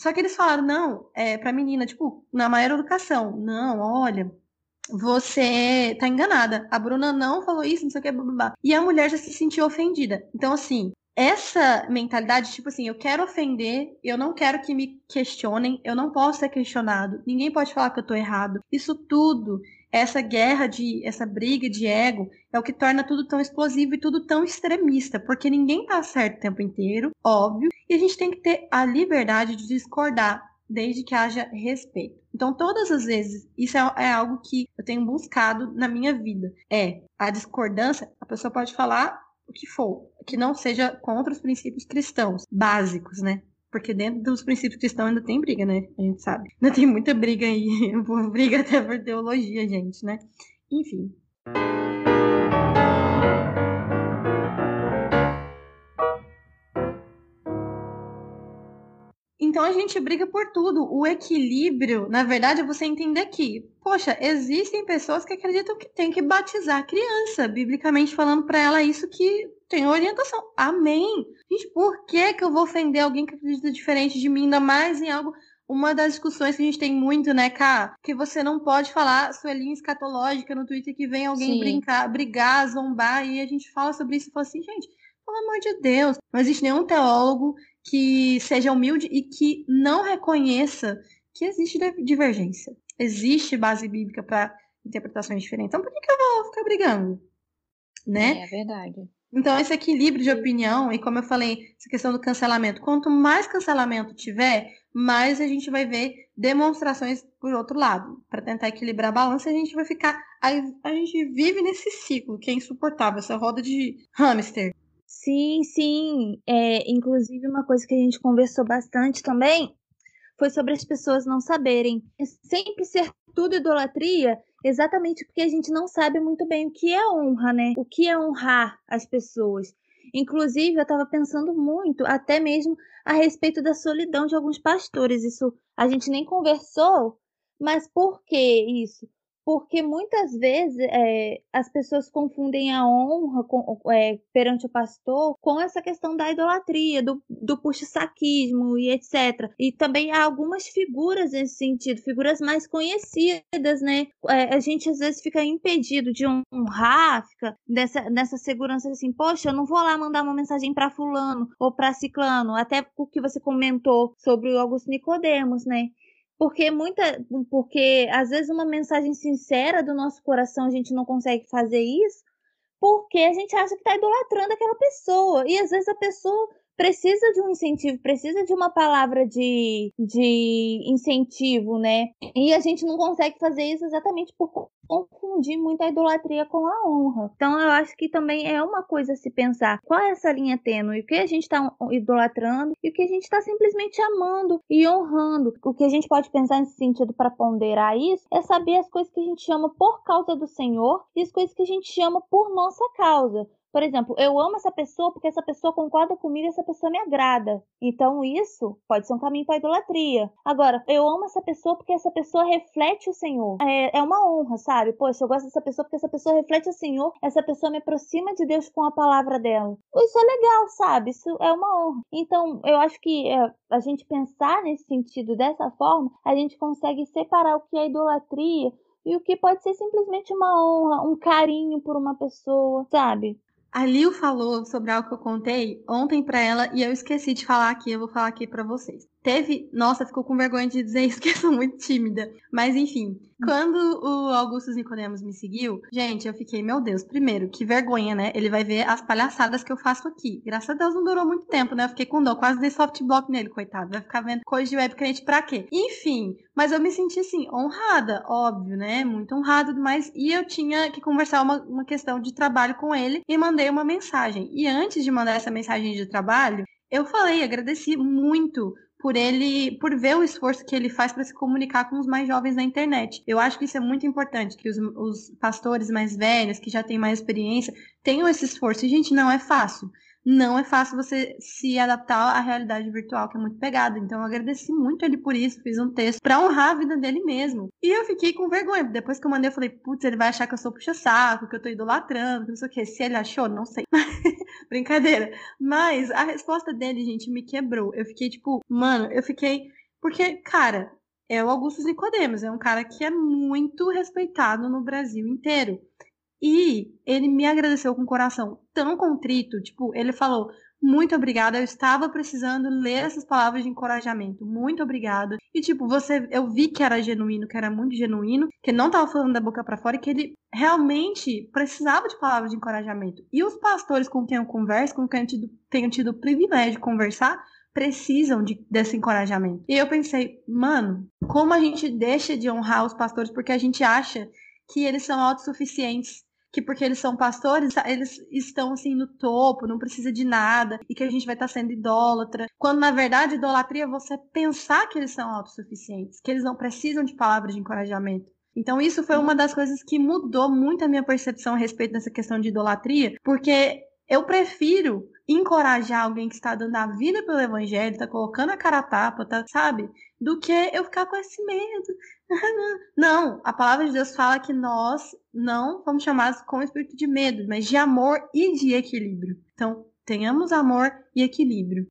só que eles falaram, não, é pra menina, tipo, na maior educação. Não, olha, você tá enganada. A Bruna não falou isso, não sei o que, blá, blá, blá. E a mulher já se sentiu ofendida. Então, assim, essa mentalidade, tipo assim, eu quero ofender, eu não quero que me questionem, eu não posso ser questionado, ninguém pode falar que eu tô errado. Isso tudo, essa guerra de, essa briga de ego, é o que torna tudo tão explosivo e tudo tão extremista, porque ninguém tá certo o tempo inteiro, óbvio, e a gente tem que ter a liberdade de discordar, desde que haja respeito. Então, todas as vezes, isso é, é, algo que eu tenho buscado na minha vida. É a discordância, a pessoa pode falar o que for, que não seja contra os princípios cristãos básicos, né? Porque dentro dos princípios cristãos ainda tem briga, né? A gente sabe. Ainda tem muita briga aí. briga até por teologia, gente, né? Enfim. Então a gente briga por tudo. O equilíbrio, na verdade, é você entender que, poxa, existem pessoas que acreditam que tem que batizar a criança, biblicamente falando para ela isso que tem orientação. Amém. Gente, por que, que eu vou ofender alguém que acredita diferente de mim, ainda mais em algo uma das discussões que a gente tem muito, né, Cá? Que você não pode falar sua linha escatológica no Twitter que vem alguém brincar, brigar, zombar, e a gente fala sobre isso e fala assim, gente, pelo amor de Deus, não existe nenhum teólogo que seja humilde e que não reconheça que existe divergência. Existe base bíblica para interpretações diferentes. Então, por que, que eu vou ficar brigando? Né? É verdade. Então, esse equilíbrio de opinião, e como eu falei, essa questão do cancelamento, quanto mais cancelamento tiver, mais a gente vai ver demonstrações por outro lado. Para tentar equilibrar a balança, a gente vai ficar. Aí a gente vive nesse ciclo que é insuportável, essa roda de hamster. Sim, sim. É, inclusive, uma coisa que a gente conversou bastante também foi sobre as pessoas não saberem. Sempre ser tudo idolatria, exatamente porque a gente não sabe muito bem o que é honra, né? O que é honrar as pessoas. Inclusive, eu estava pensando muito, até mesmo a respeito da solidão de alguns pastores. Isso a gente nem conversou, mas por que isso? Porque muitas vezes é, as pessoas confundem a honra com, é, perante o pastor com essa questão da idolatria, do, do puxa-saquismo e etc. E também há algumas figuras nesse sentido, figuras mais conhecidas, né? É, a gente às vezes fica impedido de honrar, fica nessa, nessa segurança assim, poxa, eu não vou lá mandar uma mensagem para fulano ou para ciclano, até o que você comentou sobre o Augusto Nicodemos, né? Porque muita porque às vezes uma mensagem sincera do nosso coração a gente não consegue fazer isso porque a gente acha que está idolatrando aquela pessoa. E às vezes a pessoa precisa de um incentivo, precisa de uma palavra de, de incentivo, né? E a gente não consegue fazer isso exatamente por confundir muito a idolatria com a honra. Então eu acho que também é uma coisa se pensar. Qual é essa linha tênue? O que a gente está idolatrando e o que a gente está simplesmente amando e honrando. O que a gente pode pensar nesse sentido para ponderar isso é saber as coisas que a gente chama por causa do Senhor e as coisas que a gente chama por nossa causa. Por exemplo, eu amo essa pessoa porque essa pessoa concorda comigo, essa pessoa me agrada. Então isso pode ser um caminho para idolatria. Agora, eu amo essa pessoa porque essa pessoa reflete o Senhor. É, é uma honra, sabe? Poxa, eu gosto dessa pessoa porque essa pessoa reflete o Senhor, essa pessoa me aproxima de Deus com a palavra dela. Isso é legal, sabe? Isso é uma honra. Então, eu acho que é, a gente pensar nesse sentido dessa forma, a gente consegue separar o que é idolatria e o que pode ser simplesmente uma honra, um carinho por uma pessoa, sabe? A Lil falou sobre algo que eu contei ontem para ela e eu esqueci de falar aqui, eu vou falar aqui para vocês. Teve. Nossa, ficou com vergonha de dizer isso, que eu sou muito tímida. Mas enfim, quando o Augusto Nicodemos me seguiu, gente, eu fiquei, meu Deus, primeiro, que vergonha, né? Ele vai ver as palhaçadas que eu faço aqui. Graças a Deus não durou muito tempo, né? Eu fiquei com dó, quase dei soft block nele, coitado. Vai ficar vendo coisa de web crente pra quê? Enfim, mas eu me senti assim, honrada, óbvio, né? Muito honrada, mas e eu tinha que conversar uma, uma questão de trabalho com ele e mandei uma mensagem. E antes de mandar essa mensagem de trabalho, eu falei, agradeci muito por ele, por ver o esforço que ele faz para se comunicar com os mais jovens na internet. Eu acho que isso é muito importante, que os, os pastores mais velhos, que já têm mais experiência, tenham esse esforço. E, gente, não é fácil não é fácil você se adaptar à realidade virtual, que é muito pegada. Então eu agradeci muito ele por isso, fiz um texto para honrar a vida dele mesmo. E eu fiquei com vergonha. Depois que eu mandei, eu falei, putz, ele vai achar que eu sou puxa-saco, que eu tô idolatrando, não sei o quê. Se ele achou, não sei. Brincadeira. Mas a resposta dele, gente, me quebrou. Eu fiquei tipo, mano, eu fiquei. Porque, cara, é o Augusto Nicodemos, é um cara que é muito respeitado no Brasil inteiro. E ele me agradeceu com o coração tão contrito, tipo, ele falou: "Muito obrigada, eu estava precisando ler essas palavras de encorajamento. Muito obrigada". E tipo, você eu vi que era genuíno, que era muito genuíno, que não estava falando da boca para fora e que ele realmente precisava de palavras de encorajamento. E os pastores com quem eu converso, com quem eu tido, tenho tido o privilégio de conversar, precisam de, desse encorajamento. E eu pensei, mano, como a gente deixa de honrar os pastores porque a gente acha que eles são autossuficientes que porque eles são pastores, eles estão assim no topo, não precisa de nada, e que a gente vai estar sendo idólatra. Quando na verdade idolatria é você pensar que eles são autossuficientes, que eles não precisam de palavras de encorajamento. Então isso foi uma das coisas que mudou muito a minha percepção a respeito dessa questão de idolatria, porque eu prefiro encorajar alguém que está dando a vida pelo evangelho, está colocando a cara a tapa, tá, sabe? Do que eu ficar com esse medo. não, a palavra de Deus fala que nós não fomos chamados com espírito de medo, mas de amor e de equilíbrio. Então, tenhamos amor e equilíbrio.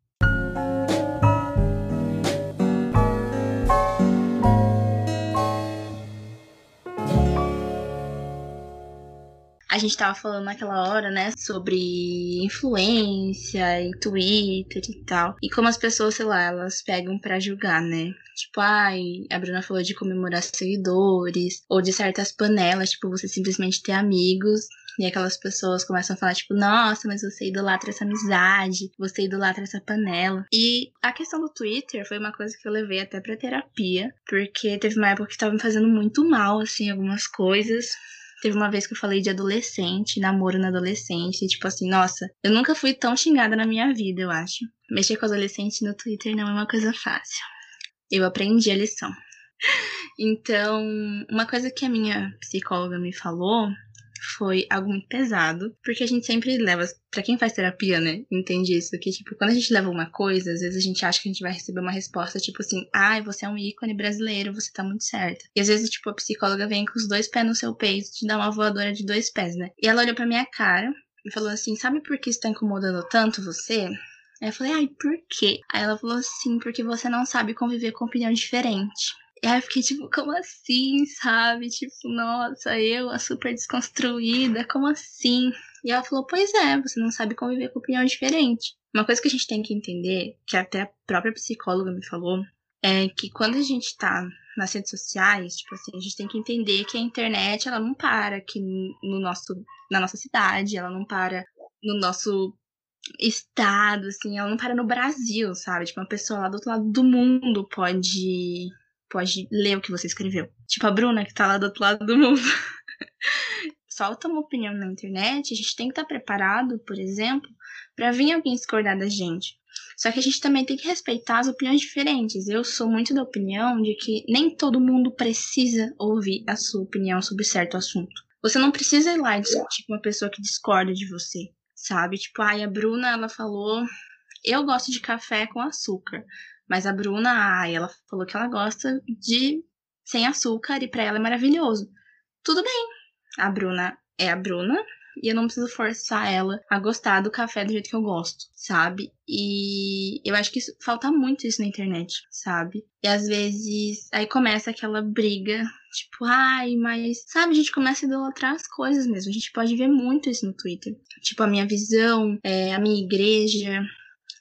A gente tava falando naquela hora, né, sobre influência e Twitter e tal. E como as pessoas, sei lá, elas pegam para julgar, né? Tipo, ai, a Bruna falou de comemorar seguidores, ou de certas panelas, tipo, você simplesmente ter amigos e aquelas pessoas começam a falar, tipo, nossa, mas você idolatra essa amizade, você idolatra essa panela. E a questão do Twitter foi uma coisa que eu levei até pra terapia, porque teve uma época que tava me fazendo muito mal, assim, algumas coisas. Teve uma vez que eu falei de adolescente, namoro na adolescente, tipo assim, nossa, eu nunca fui tão xingada na minha vida, eu acho. Mexer com adolescente no Twitter não é uma coisa fácil. Eu aprendi a lição. Então, uma coisa que a minha psicóloga me falou foi algo muito pesado, porque a gente sempre leva, para quem faz terapia, né, entende isso, que tipo, quando a gente leva uma coisa, às vezes a gente acha que a gente vai receber uma resposta tipo assim, ai, ah, você é um ícone brasileiro, você tá muito certa. E às vezes, tipo, a psicóloga vem com os dois pés no seu peito, te dá uma voadora de dois pés, né? E ela olhou pra minha cara e falou assim, sabe por que isso tá incomodando tanto você? Aí eu falei, ai, por quê? Aí ela falou assim, porque você não sabe conviver com opinião diferente. E aí eu fiquei tipo, como assim, sabe? Tipo, nossa, eu, a super desconstruída, como assim? E ela falou, pois é, você não sabe conviver com opinião diferente. Uma coisa que a gente tem que entender, que até a própria psicóloga me falou, é que quando a gente tá nas redes sociais, tipo assim, a gente tem que entender que a internet, ela não para aqui no nosso, na nossa cidade, ela não para no nosso estado, assim, ela não para no Brasil, sabe? Tipo, uma pessoa lá do outro lado do mundo pode pode ler o que você escreveu. Tipo a Bruna, que tá lá do outro lado do mundo. Solta uma opinião na internet, a gente tem que estar tá preparado, por exemplo, para vir alguém discordar da gente. Só que a gente também tem que respeitar as opiniões diferentes. Eu sou muito da opinião de que nem todo mundo precisa ouvir a sua opinião sobre certo assunto. Você não precisa ir lá e discutir com uma pessoa que discorda de você, sabe? Tipo, ai, a Bruna, ela falou, eu gosto de café com açúcar. Mas a Bruna, ai, ela falou que ela gosta de sem açúcar e para ela é maravilhoso. Tudo bem. A Bruna é a Bruna e eu não preciso forçar ela a gostar do café do jeito que eu gosto, sabe? E eu acho que isso, falta muito isso na internet, sabe? E às vezes aí começa aquela briga, tipo, ai, mas sabe, a gente começa a idolatrar as coisas mesmo. A gente pode ver muito isso no Twitter. Tipo, a minha visão, é, a minha igreja.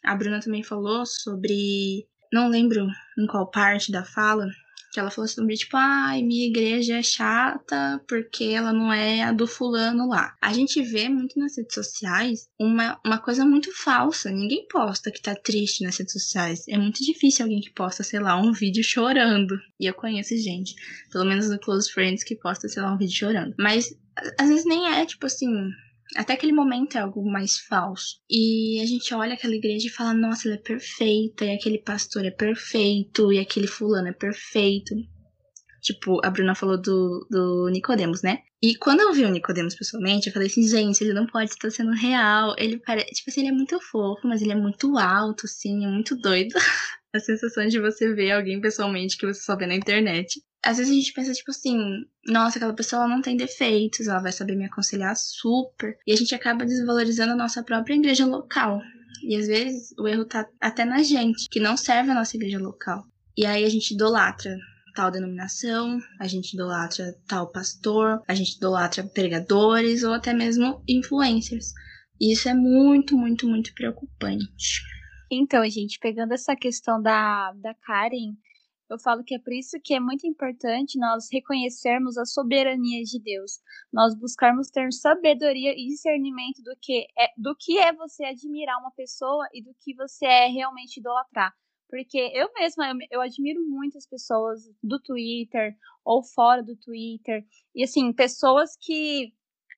A Bruna também falou sobre não lembro em qual parte da fala, que ela falou sobre, tipo, ai, ah, minha igreja é chata porque ela não é a do fulano lá. A gente vê muito nas redes sociais uma, uma coisa muito falsa. Ninguém posta que tá triste nas redes sociais. É muito difícil alguém que posta, sei lá, um vídeo chorando. E eu conheço gente, pelo menos no Close Friends, que posta, sei lá, um vídeo chorando. Mas às vezes nem é, tipo assim, até aquele momento é algo mais falso. E a gente olha aquela igreja e fala: nossa, ela é perfeita, e aquele pastor é perfeito, e aquele fulano é perfeito. Tipo, a Bruna falou do, do Nicodemos, né? E quando eu vi o Nicodemos pessoalmente, eu falei assim, gente, ele não pode estar sendo real. Ele parece. Tipo assim, ele é muito fofo, mas ele é muito alto, assim, é muito doido. a sensação de você ver alguém pessoalmente que você só vê na internet às vezes a gente pensa, tipo assim, nossa, aquela pessoa não tem defeitos, ela vai saber me aconselhar super. E a gente acaba desvalorizando a nossa própria igreja local. E às vezes o erro tá até na gente, que não serve a nossa igreja local. E aí a gente idolatra tal denominação, a gente idolatra tal pastor, a gente idolatra pregadores ou até mesmo influencers. E isso é muito, muito, muito preocupante. Então, gente, pegando essa questão da, da Karen, eu falo que é por isso que é muito importante nós reconhecermos a soberania de Deus, nós buscarmos ter sabedoria e discernimento do que é, do que é você admirar uma pessoa e do que você é realmente idolatrar. Porque eu mesma, eu, eu admiro muitas pessoas do Twitter ou fora do Twitter. E assim, pessoas que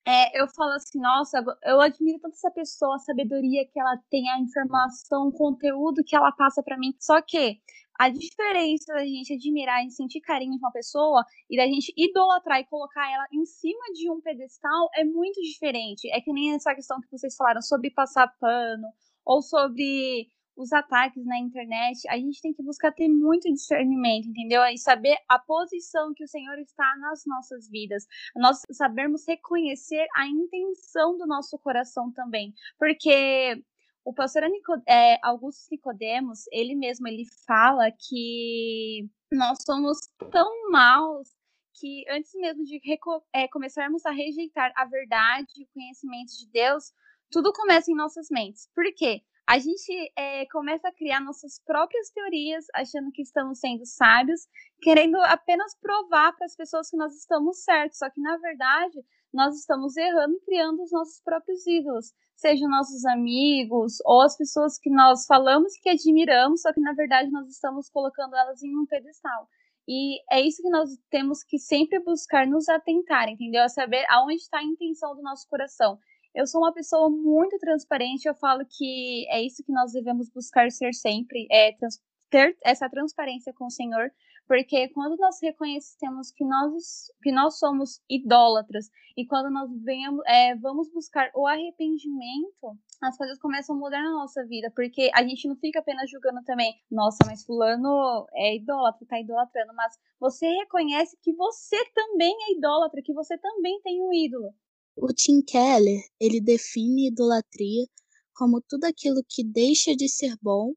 é, eu falo assim, nossa, eu admiro tanto essa pessoa, a sabedoria que ela tem, a informação, o conteúdo que ela passa para mim. Só que a diferença da gente admirar e sentir carinho de uma pessoa e da gente idolatrar e colocar ela em cima de um pedestal é muito diferente. É que nem essa questão que vocês falaram sobre passar pano ou sobre os ataques na internet. A gente tem que buscar ter muito discernimento, entendeu? E saber a posição que o Senhor está nas nossas vidas. Nós sabermos reconhecer a intenção do nosso coração também. Porque o pastor é, Augusto Nicodemos, ele mesmo, ele fala que nós somos tão maus que antes mesmo de é, começarmos a rejeitar a verdade e o conhecimento de Deus, tudo começa em nossas mentes. Por quê? A gente é, começa a criar nossas próprias teorias, achando que estamos sendo sábios, querendo apenas provar para as pessoas que nós estamos certos. Só que, na verdade, nós estamos errando e criando os nossos próprios ídolos sejam nossos amigos ou as pessoas que nós falamos que admiramos, só que na verdade nós estamos colocando elas em um pedestal. E é isso que nós temos que sempre buscar nos atentar, entendeu? A saber aonde está a intenção do nosso coração. Eu sou uma pessoa muito transparente, eu falo que é isso que nós devemos buscar ser sempre, é ter essa transparência com o Senhor, porque quando nós reconhecemos que nós, que nós somos idólatras e quando nós venhamos, é, vamos buscar o arrependimento, as coisas começam a mudar na nossa vida, porque a gente não fica apenas julgando também, nossa, mas fulano é idólatra, tá idolatrando, mas você reconhece que você também é idólatra, que você também tem um ídolo. O Tim Keller, ele define idolatria como tudo aquilo que deixa de ser bom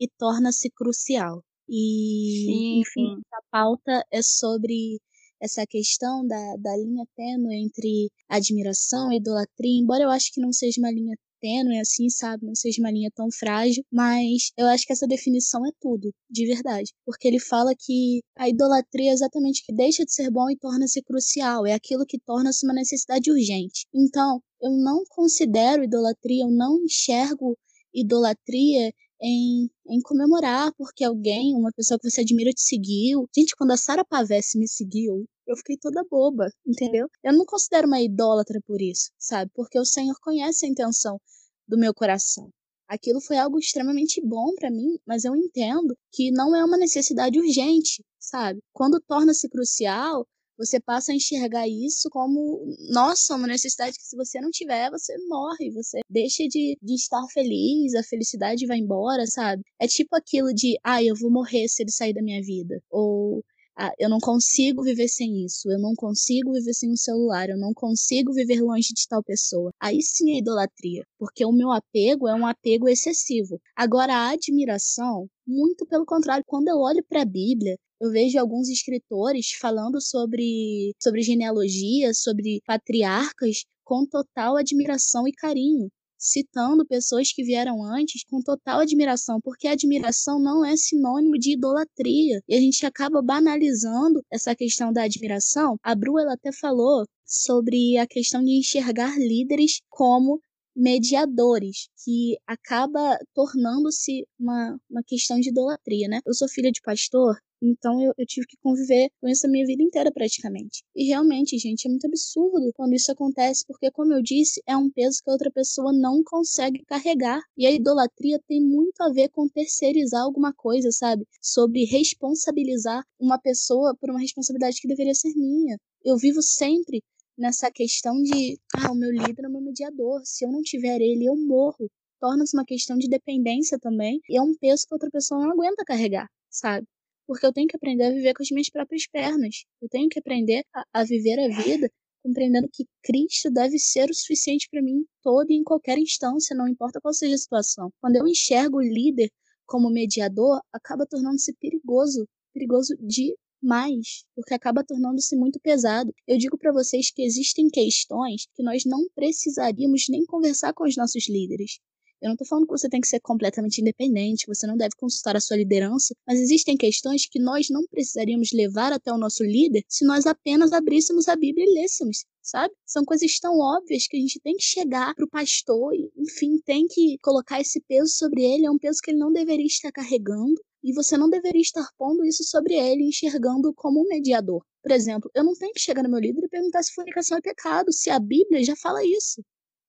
e torna-se crucial. E, sim, enfim, sim. a pauta é sobre essa questão da, da linha tênue entre admiração e idolatria, embora eu acho que não seja uma linha tênue assim, sabe? Não seja uma linha tão frágil, mas eu acho que essa definição é tudo, de verdade. Porque ele fala que a idolatria é exatamente que deixa de ser bom e torna-se crucial, é aquilo que torna-se uma necessidade urgente. Então, eu não considero idolatria, eu não enxergo idolatria em, em comemorar porque alguém, uma pessoa que você admira, te seguiu. Gente, quando a Sara Pavesse me seguiu, eu fiquei toda boba, entendeu? Eu não considero uma idólatra por isso, sabe? Porque o Senhor conhece a intenção do meu coração. Aquilo foi algo extremamente bom para mim, mas eu entendo que não é uma necessidade urgente, sabe? Quando torna-se crucial, você passa a enxergar isso como, nossa, uma necessidade que se você não tiver, você morre, você deixa de, de estar feliz, a felicidade vai embora, sabe? É tipo aquilo de, ah, eu vou morrer se ele sair da minha vida. Ou, ah, eu não consigo viver sem isso, eu não consigo viver sem um celular, eu não consigo viver longe de tal pessoa. Aí sim é idolatria, porque o meu apego é um apego excessivo. Agora, a admiração, muito pelo contrário, quando eu olho para a Bíblia, eu vejo alguns escritores falando sobre, sobre genealogia, sobre patriarcas, com total admiração e carinho. Citando pessoas que vieram antes com total admiração, porque admiração não é sinônimo de idolatria. E a gente acaba banalizando essa questão da admiração. A Bru ela até falou sobre a questão de enxergar líderes como mediadores, que acaba tornando-se uma, uma questão de idolatria, né? Eu sou filha de pastor então eu, eu, tive que conviver com isso a minha vida inteira praticamente. E realmente, gente, é muito absurdo quando isso acontece, porque, como eu disse, é um peso que a outra pessoa não consegue carregar. E a idolatria tem muito a ver com terceirizar alguma coisa, sabe? Sobre responsabilizar uma pessoa por uma responsabilidade que deveria ser minha. Eu vivo sempre nessa questão de, ah, o meu líder é o meu mediador. Se eu não tiver ele, eu morro. Torna-se uma questão de dependência também. E é um peso que outra pessoa não aguenta carregar, sabe? Porque eu tenho que aprender a viver com as minhas próprias pernas. Eu tenho que aprender a, a viver a vida compreendendo que Cristo deve ser o suficiente para mim em toda e em qualquer instância, não importa qual seja a situação. Quando eu enxergo o líder como mediador, acaba tornando-se perigoso, perigoso demais, porque acaba tornando-se muito pesado. Eu digo para vocês que existem questões que nós não precisaríamos nem conversar com os nossos líderes. Eu não estou falando que você tem que ser completamente independente, você não deve consultar a sua liderança, mas existem questões que nós não precisaríamos levar até o nosso líder se nós apenas abríssemos a Bíblia e lêssemos sabe? São coisas tão óbvias que a gente tem que chegar pro pastor e, enfim, tem que colocar esse peso sobre ele. É um peso que ele não deveria estar carregando e você não deveria estar pondo isso sobre ele, enxergando como um mediador. Por exemplo, eu não tenho que chegar no meu líder e perguntar se fornicação é pecado, se a Bíblia já fala isso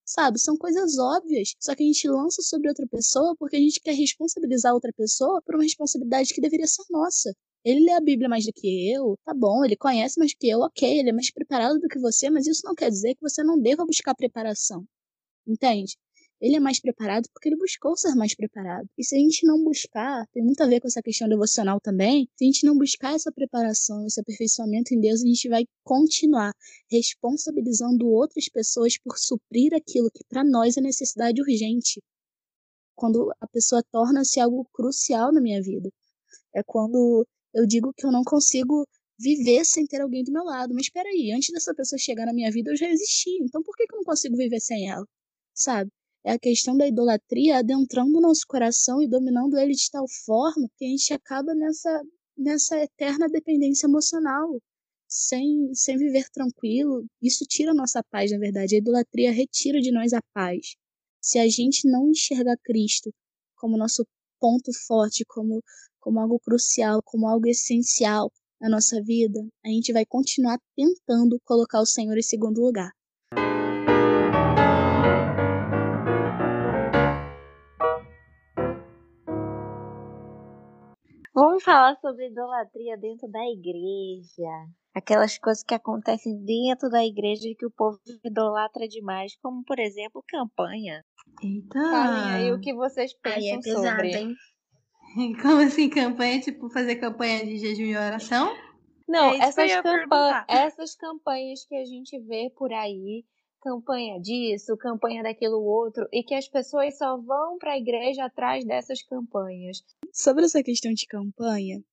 sabe? São coisas óbvias, só que a gente lança sobre outra pessoa porque a gente quer responsabilizar outra pessoa por uma responsabilidade que deveria ser nossa. Ele lê a Bíblia mais do que eu, tá bom, ele conhece mais do que eu, ok, ele é mais preparado do que você, mas isso não quer dizer que você não deva buscar preparação. Entende? Ele é mais preparado porque ele buscou ser mais preparado. E se a gente não buscar, tem muito a ver com essa questão devocional também, se a gente não buscar essa preparação, esse aperfeiçoamento em Deus, a gente vai continuar responsabilizando outras pessoas por suprir aquilo que para nós é necessidade urgente. Quando a pessoa torna-se algo crucial na minha vida. É quando eu digo que eu não consigo viver sem ter alguém do meu lado. Mas espera aí, antes dessa pessoa chegar na minha vida, eu já existi. Então por que, que eu não consigo viver sem ela? Sabe? É a questão da idolatria adentrando o nosso coração e dominando ele de tal forma que a gente acaba nessa, nessa eterna dependência emocional, sem, sem viver tranquilo. Isso tira a nossa paz, na verdade. A idolatria retira de nós a paz. Se a gente não enxergar Cristo como nosso ponto forte, como, como algo crucial, como algo essencial na nossa vida, a gente vai continuar tentando colocar o Senhor em segundo lugar. Vamos falar sobre idolatria dentro da igreja. Aquelas coisas que acontecem dentro da igreja e que o povo idolatra demais, como por exemplo campanha. Eita! Falem aí o que vocês pensam Aí é pesado, sobre. hein? Como assim, campanha? Tipo, fazer campanha de jejum e oração? Não, É que eu essas, ia campa perguntar. essas campanhas que a gente vê por aí, campanha disso, campanha daquilo outro, e que as pessoas só vão para a igreja atrás dessas campanhas. Sobre essa questão de campanha,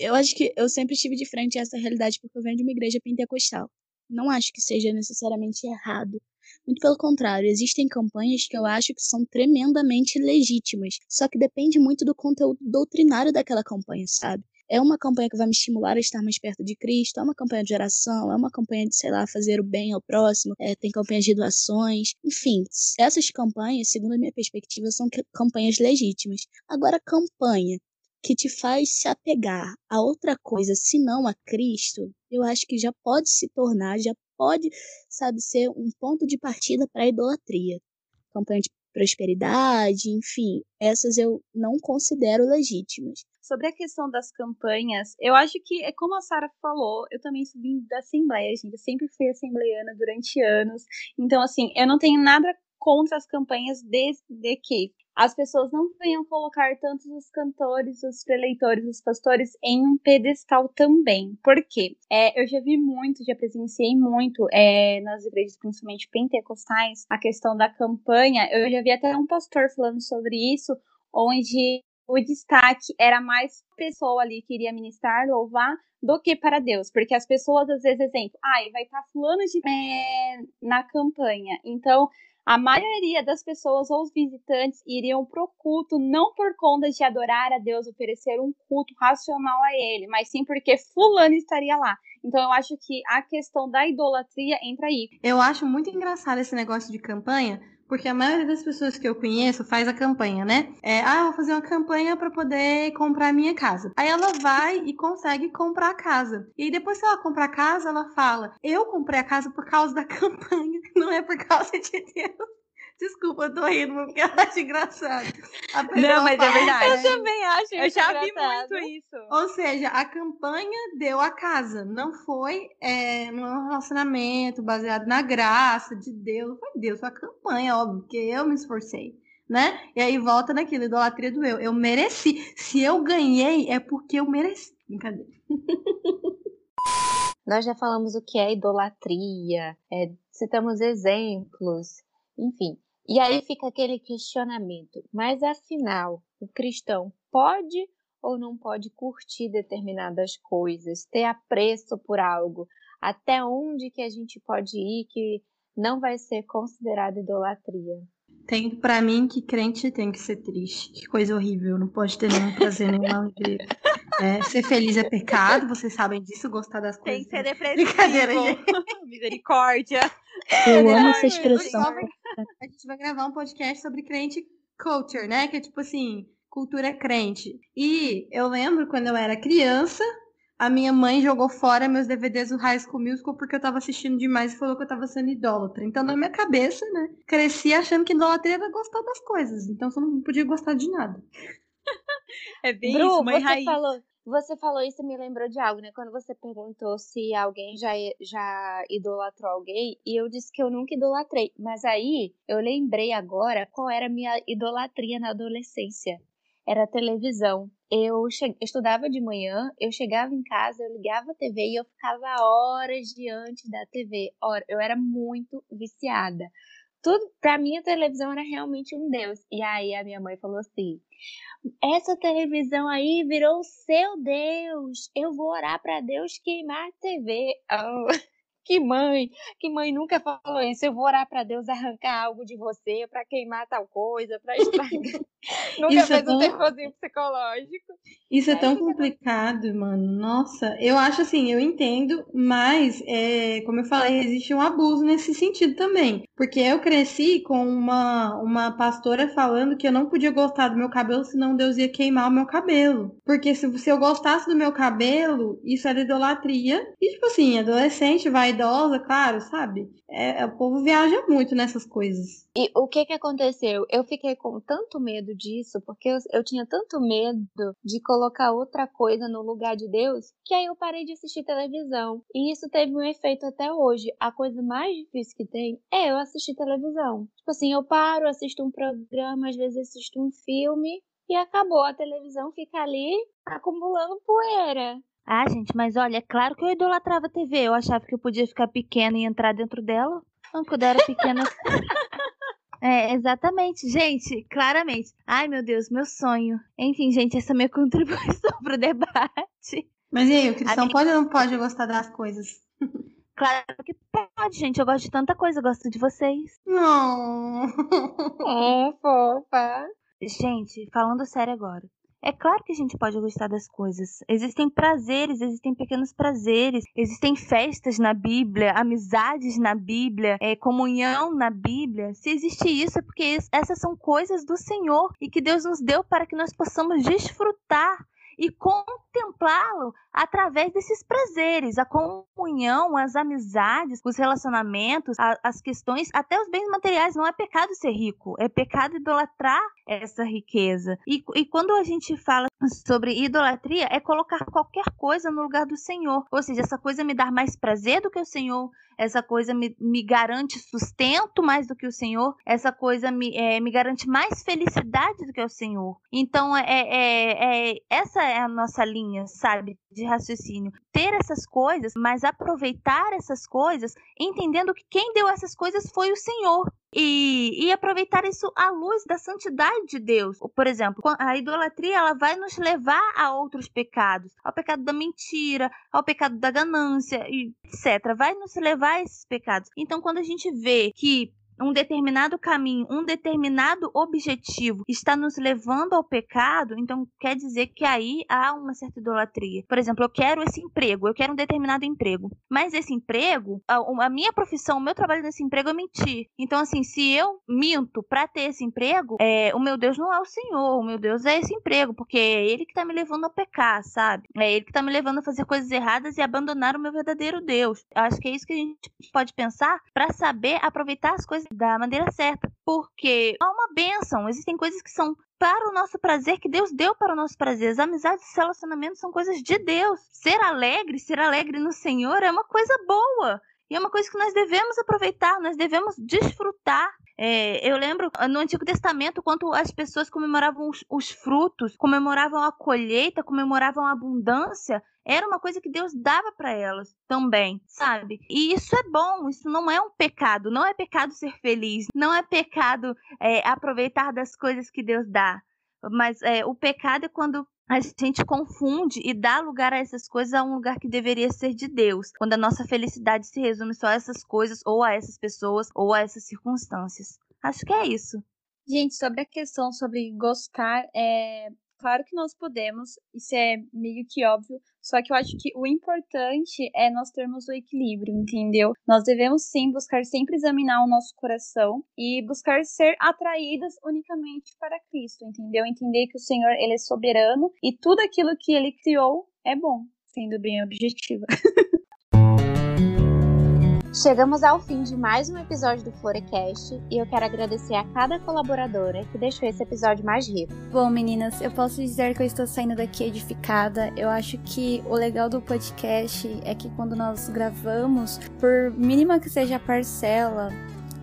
eu acho que eu sempre estive de frente a essa realidade porque eu venho de uma igreja pentecostal. Não acho que seja necessariamente errado. Muito pelo contrário, existem campanhas que eu acho que são tremendamente legítimas. Só que depende muito do conteúdo doutrinário daquela campanha, sabe? É uma campanha que vai me estimular a estar mais perto de Cristo, é uma campanha de oração, é uma campanha de, sei lá, fazer o bem ao próximo, é, tem campanhas de doações, enfim. Essas campanhas, segundo a minha perspectiva, são campanhas legítimas. Agora, campanha que te faz se apegar a outra coisa, senão a Cristo, eu acho que já pode se tornar, já pode, sabe, ser um ponto de partida para a idolatria. Campanha de prosperidade, enfim, essas eu não considero legítimas. Sobre a questão das campanhas, eu acho que é como a Sara falou, eu também vim da Assembleia, gente. Eu sempre fui assembleiana durante anos. Então, assim, eu não tenho nada contra as campanhas desde que as pessoas não venham colocar tanto os cantores, os preleitores, os pastores em um pedestal também. Por quê? É, eu já vi muito, já presenciei muito é, nas igrejas, principalmente pentecostais, a questão da campanha. Eu já vi até um pastor falando sobre isso, onde o destaque era mais pessoa ali que iria ministrar, louvar, do que para Deus. Porque as pessoas, às vezes, exemplo, ai, vai estar fulano de é, na campanha. Então, a maioria das pessoas ou os visitantes iriam pro culto não por conta de adorar a Deus, oferecer um culto racional a ele, mas sim porque fulano estaria lá. Então eu acho que a questão da idolatria entra aí. Eu acho muito engraçado esse negócio de campanha, porque a maioria das pessoas que eu conheço faz a campanha, né? É, ah, vou fazer uma campanha para poder comprar a minha casa. Aí ela vai e consegue comprar a casa. E depois que ela compra a casa, ela fala: Eu comprei a casa por causa da campanha, não é por causa de Deus. Desculpa, eu tô rindo porque eu acho engraçado. Não, mas é verdade. Eu também acho Eu já vi engraçado. muito isso. Ou seja, a campanha deu a casa, não foi é, num relacionamento baseado na graça de Deus. Foi Deus, foi a campanha, óbvio, porque eu me esforcei, né? E aí volta naquilo, idolatria do eu. Eu mereci. Se eu ganhei, é porque eu mereci. Brincadeira. Nós já falamos o que é idolatria, é, citamos exemplos, enfim. E aí fica aquele questionamento: mas afinal, o cristão pode ou não pode curtir determinadas coisas, ter apreço por algo? Até onde que a gente pode ir que não vai ser considerado idolatria? Tem pra mim que crente tem que ser triste. Que coisa horrível. Não pode ter nenhum prazer, nenhuma alegria. É, ser feliz é pecado, vocês sabem disso, gostar das Tem coisas. que ser depressivo. Brincadeira, gente. Misericórdia. Eu amo Ai, essa expressão. A gente vai gravar um podcast sobre crente culture, né? Que é tipo assim, cultura crente. E eu lembro quando eu era criança, a minha mãe jogou fora meus DVDs do High School Musical porque eu tava assistindo demais e falou que eu tava sendo idólatra. Então, na minha cabeça, né, cresci achando que idolatria era gostar das coisas. Então, você não podia gostar de nada. É bem Bru, isso, mãe você raiz. falou, você falou isso e me lembrou de algo, né? Quando você perguntou se alguém já, já idolatrou alguém, e eu disse que eu nunca idolatrei. Mas aí eu lembrei agora qual era a minha idolatria na adolescência. Era a televisão. Eu estudava de manhã, eu chegava em casa, eu ligava a TV e eu ficava horas diante da TV. Ora, eu era muito viciada. Tudo, pra mim a televisão era realmente um deus. E aí a minha mãe falou assim: essa televisão aí virou seu Deus. Eu vou orar pra Deus queimar a TV. Oh, que mãe, que mãe nunca falou isso. Eu vou orar pra Deus arrancar algo de você, pra queimar tal coisa, pra estragar. nunca Isso é fez um tão- terrozinho psicológico. Isso é Aí tão complicado, mano. Nossa, eu acho assim, eu entendo, mas, é, como eu falei, existe um abuso nesse sentido também. Porque eu cresci com uma, uma pastora falando que eu não podia gostar do meu cabelo, senão Deus ia queimar o meu cabelo. Porque se, se eu gostasse do meu cabelo, isso era idolatria. E, tipo assim, adolescente, vaidosa, claro, sabe? É, é, o povo viaja muito nessas coisas. E o que que aconteceu? Eu fiquei com tanto medo disso, porque eu, eu tinha tanto medo de colocar outra coisa no lugar de Deus, que aí eu parei de assistir televisão. E isso teve um efeito até hoje. A coisa mais difícil que tem é eu assistir televisão. Tipo assim, eu paro, assisto um programa, às vezes assisto um filme, e acabou. A televisão fica ali acumulando poeira. Ah, gente, mas olha, é claro que eu idolatrava a TV. Eu achava que eu podia ficar pequena e entrar dentro dela. Não, quando eu era pequena. É, exatamente, gente, claramente. Ai, meu Deus, meu sonho. Enfim, gente, essa é a minha contribuição pro debate. Mas e aí, o cristão Amiga- pode ou não pode gostar das coisas? Claro que pode, gente. Eu gosto de tanta coisa, eu gosto de vocês. Não. É, fofa. Gente, falando sério agora. É claro que a gente pode gostar das coisas. Existem prazeres, existem pequenos prazeres, existem festas na Bíblia, amizades na Bíblia, é, comunhão na Bíblia. Se existe isso, é porque es- essas são coisas do Senhor e que Deus nos deu para que nós possamos desfrutar e contemplá-lo através desses prazeres, a comunhão, as amizades, os relacionamentos, a- as questões, até os bens materiais. Não é pecado ser rico, é pecado idolatrar essa riqueza. E, e quando a gente fala sobre idolatria, é colocar qualquer coisa no lugar do Senhor. Ou seja, essa coisa me dar mais prazer do que o Senhor, essa coisa me, me garante sustento mais do que o Senhor, essa coisa me, é, me garante mais felicidade do que o Senhor. Então, é, é, é, essa é a nossa linha, sabe, de raciocínio. Ter essas coisas, mas aproveitar essas coisas, entendendo que quem deu essas coisas foi o Senhor. E, e aproveitar isso à luz da santidade de Deus. Por exemplo, a idolatria ela vai nos levar a outros pecados, ao pecado da mentira, ao pecado da ganância, etc. Vai nos levar a esses pecados. Então, quando a gente vê que um determinado caminho, um determinado objetivo está nos levando ao pecado, então quer dizer que aí há uma certa idolatria. Por exemplo, eu quero esse emprego, eu quero um determinado emprego, mas esse emprego, a, minha profissão, o meu trabalho nesse emprego é mentir. Então, assim, se eu minto para ter esse emprego, é, o meu Deus não é o Senhor, o meu Deus é esse emprego, porque é Ele que tá me levando a pecar, sabe? É Ele que tá me levando a fazer coisas erradas e abandonar o meu verdadeiro Deus. Eu acho que é isso que a gente pode pensar para saber aproveitar as coisas da maneira certa. Porque há uma bênção, existem coisas que são para o nosso prazer, que Deus deu para o nosso prazer. As amizades e relacionamentos são coisas de Deus. Ser alegre, ser alegre no Senhor é uma coisa boa. E é uma coisa que nós devemos aproveitar, nós devemos desfrutar. É, eu lembro no Antigo Testamento, quanto as pessoas comemoravam os, os, frutos, comemoravam a colheita, comemoravam a abundância, era uma coisa que Deus dava para elas também, sabe? E isso é bom, isso não é um pecado, não é pecado ser feliz, não é pecado é, aproveitar das coisas que Deus dá. Mas é, o pecado é quando a gente confunde e dá lugar a essas coisas a um lugar que deveria ser de Deus, quando a nossa felicidade se resume só a essas coisas, ou a essas pessoas, ou a essas circunstâncias. Acho que é isso. Gente, sobre a questão sobre gostar, é claro que nós podemos, isso é meio que óbvio, só que eu acho que o importante é nós termos o equilíbrio, entendeu? Nós devemos sim buscar sempre examinar o nosso coração e buscar ser atraídas unicamente para Cristo, entendeu? Entender que o Senhor, ele é soberano e tudo aquilo que ele criou é bom, sendo bem objetiva. Chegamos ao fim de mais um episódio do Florecast e eu quero agradecer a cada colaboradora que deixou esse episódio mais rico. Bom, meninas, eu posso dizer que eu estou saindo daqui edificada. Eu acho que o legal do podcast é que quando nós gravamos, por mínima que seja a parcela,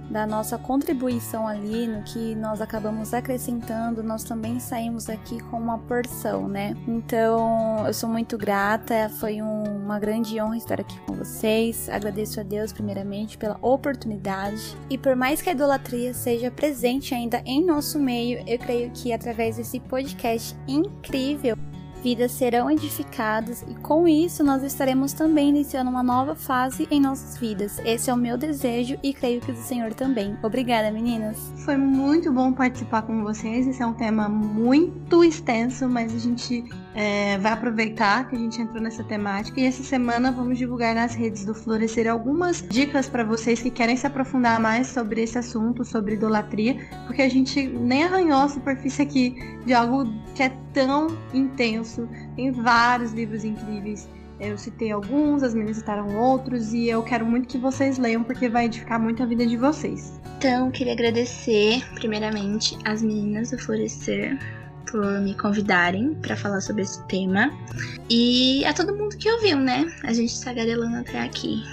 da nossa contribuição ali, no que nós acabamos acrescentando, nós também saímos aqui com uma porção, né? Então, eu sou muito grata, foi um, uma grande honra estar aqui com vocês. Agradeço a Deus, primeiramente, pela oportunidade. E por mais que a idolatria seja presente ainda em nosso meio, eu creio que através desse podcast incrível, vidas serão edificadas e com isso nós estaremos também iniciando uma nova fase em nossas vidas. Esse é o meu desejo e creio que o do Senhor também. Obrigada, meninas. Foi muito bom participar com vocês. Esse é um tema muito extenso, mas a gente é, vai aproveitar que a gente entrou nessa temática e essa semana vamos divulgar nas redes do Florescer algumas dicas para vocês que querem se aprofundar mais sobre esse assunto, sobre idolatria, porque a gente nem arranhou a superfície aqui de algo que é tão intenso. Tem vários livros incríveis. Eu citei alguns, as meninas citaram outros e eu quero muito que vocês leiam porque vai edificar muito a vida de vocês. Então, queria agradecer primeiramente as meninas do Florescer por me convidarem para falar sobre esse tema. E a todo mundo que ouviu, né? A gente está garelando até aqui.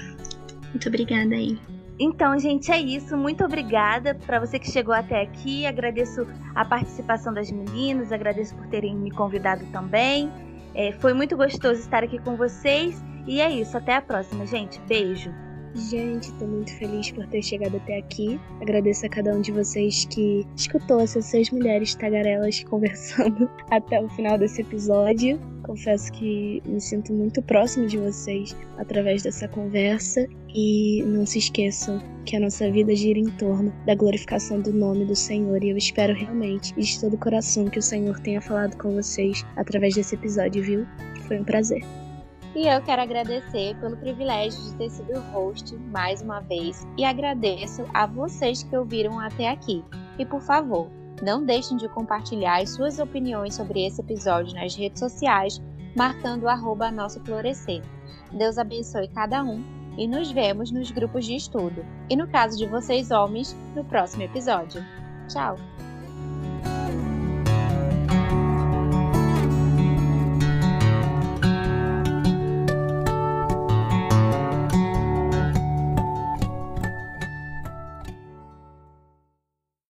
Muito obrigada aí. Então, gente, é isso. Muito obrigada para você que chegou até aqui. Agradeço a participação das meninas, agradeço por terem me convidado também. É, foi muito gostoso estar aqui com vocês. E é isso. Até a próxima, gente. Beijo. Gente, tô muito feliz por ter chegado até aqui. Agradeço a cada um de vocês que escutou essas seis mulheres tagarelas conversando até o final desse episódio. Confesso que me sinto muito próximo de vocês através dessa conversa. E não se esqueçam que a nossa vida gira em torno da glorificação do nome do Senhor. E eu espero realmente, de todo o coração, que o Senhor tenha falado com vocês através desse episódio, viu? Foi um prazer. E eu quero agradecer pelo privilégio de ter sido host mais uma vez e agradeço a vocês que ouviram até aqui. E por favor, não deixem de compartilhar as suas opiniões sobre esse episódio nas redes sociais, marcando o nosso florescer. Deus abençoe cada um e nos vemos nos grupos de estudo. E no caso de vocês homens, no próximo episódio. Tchau!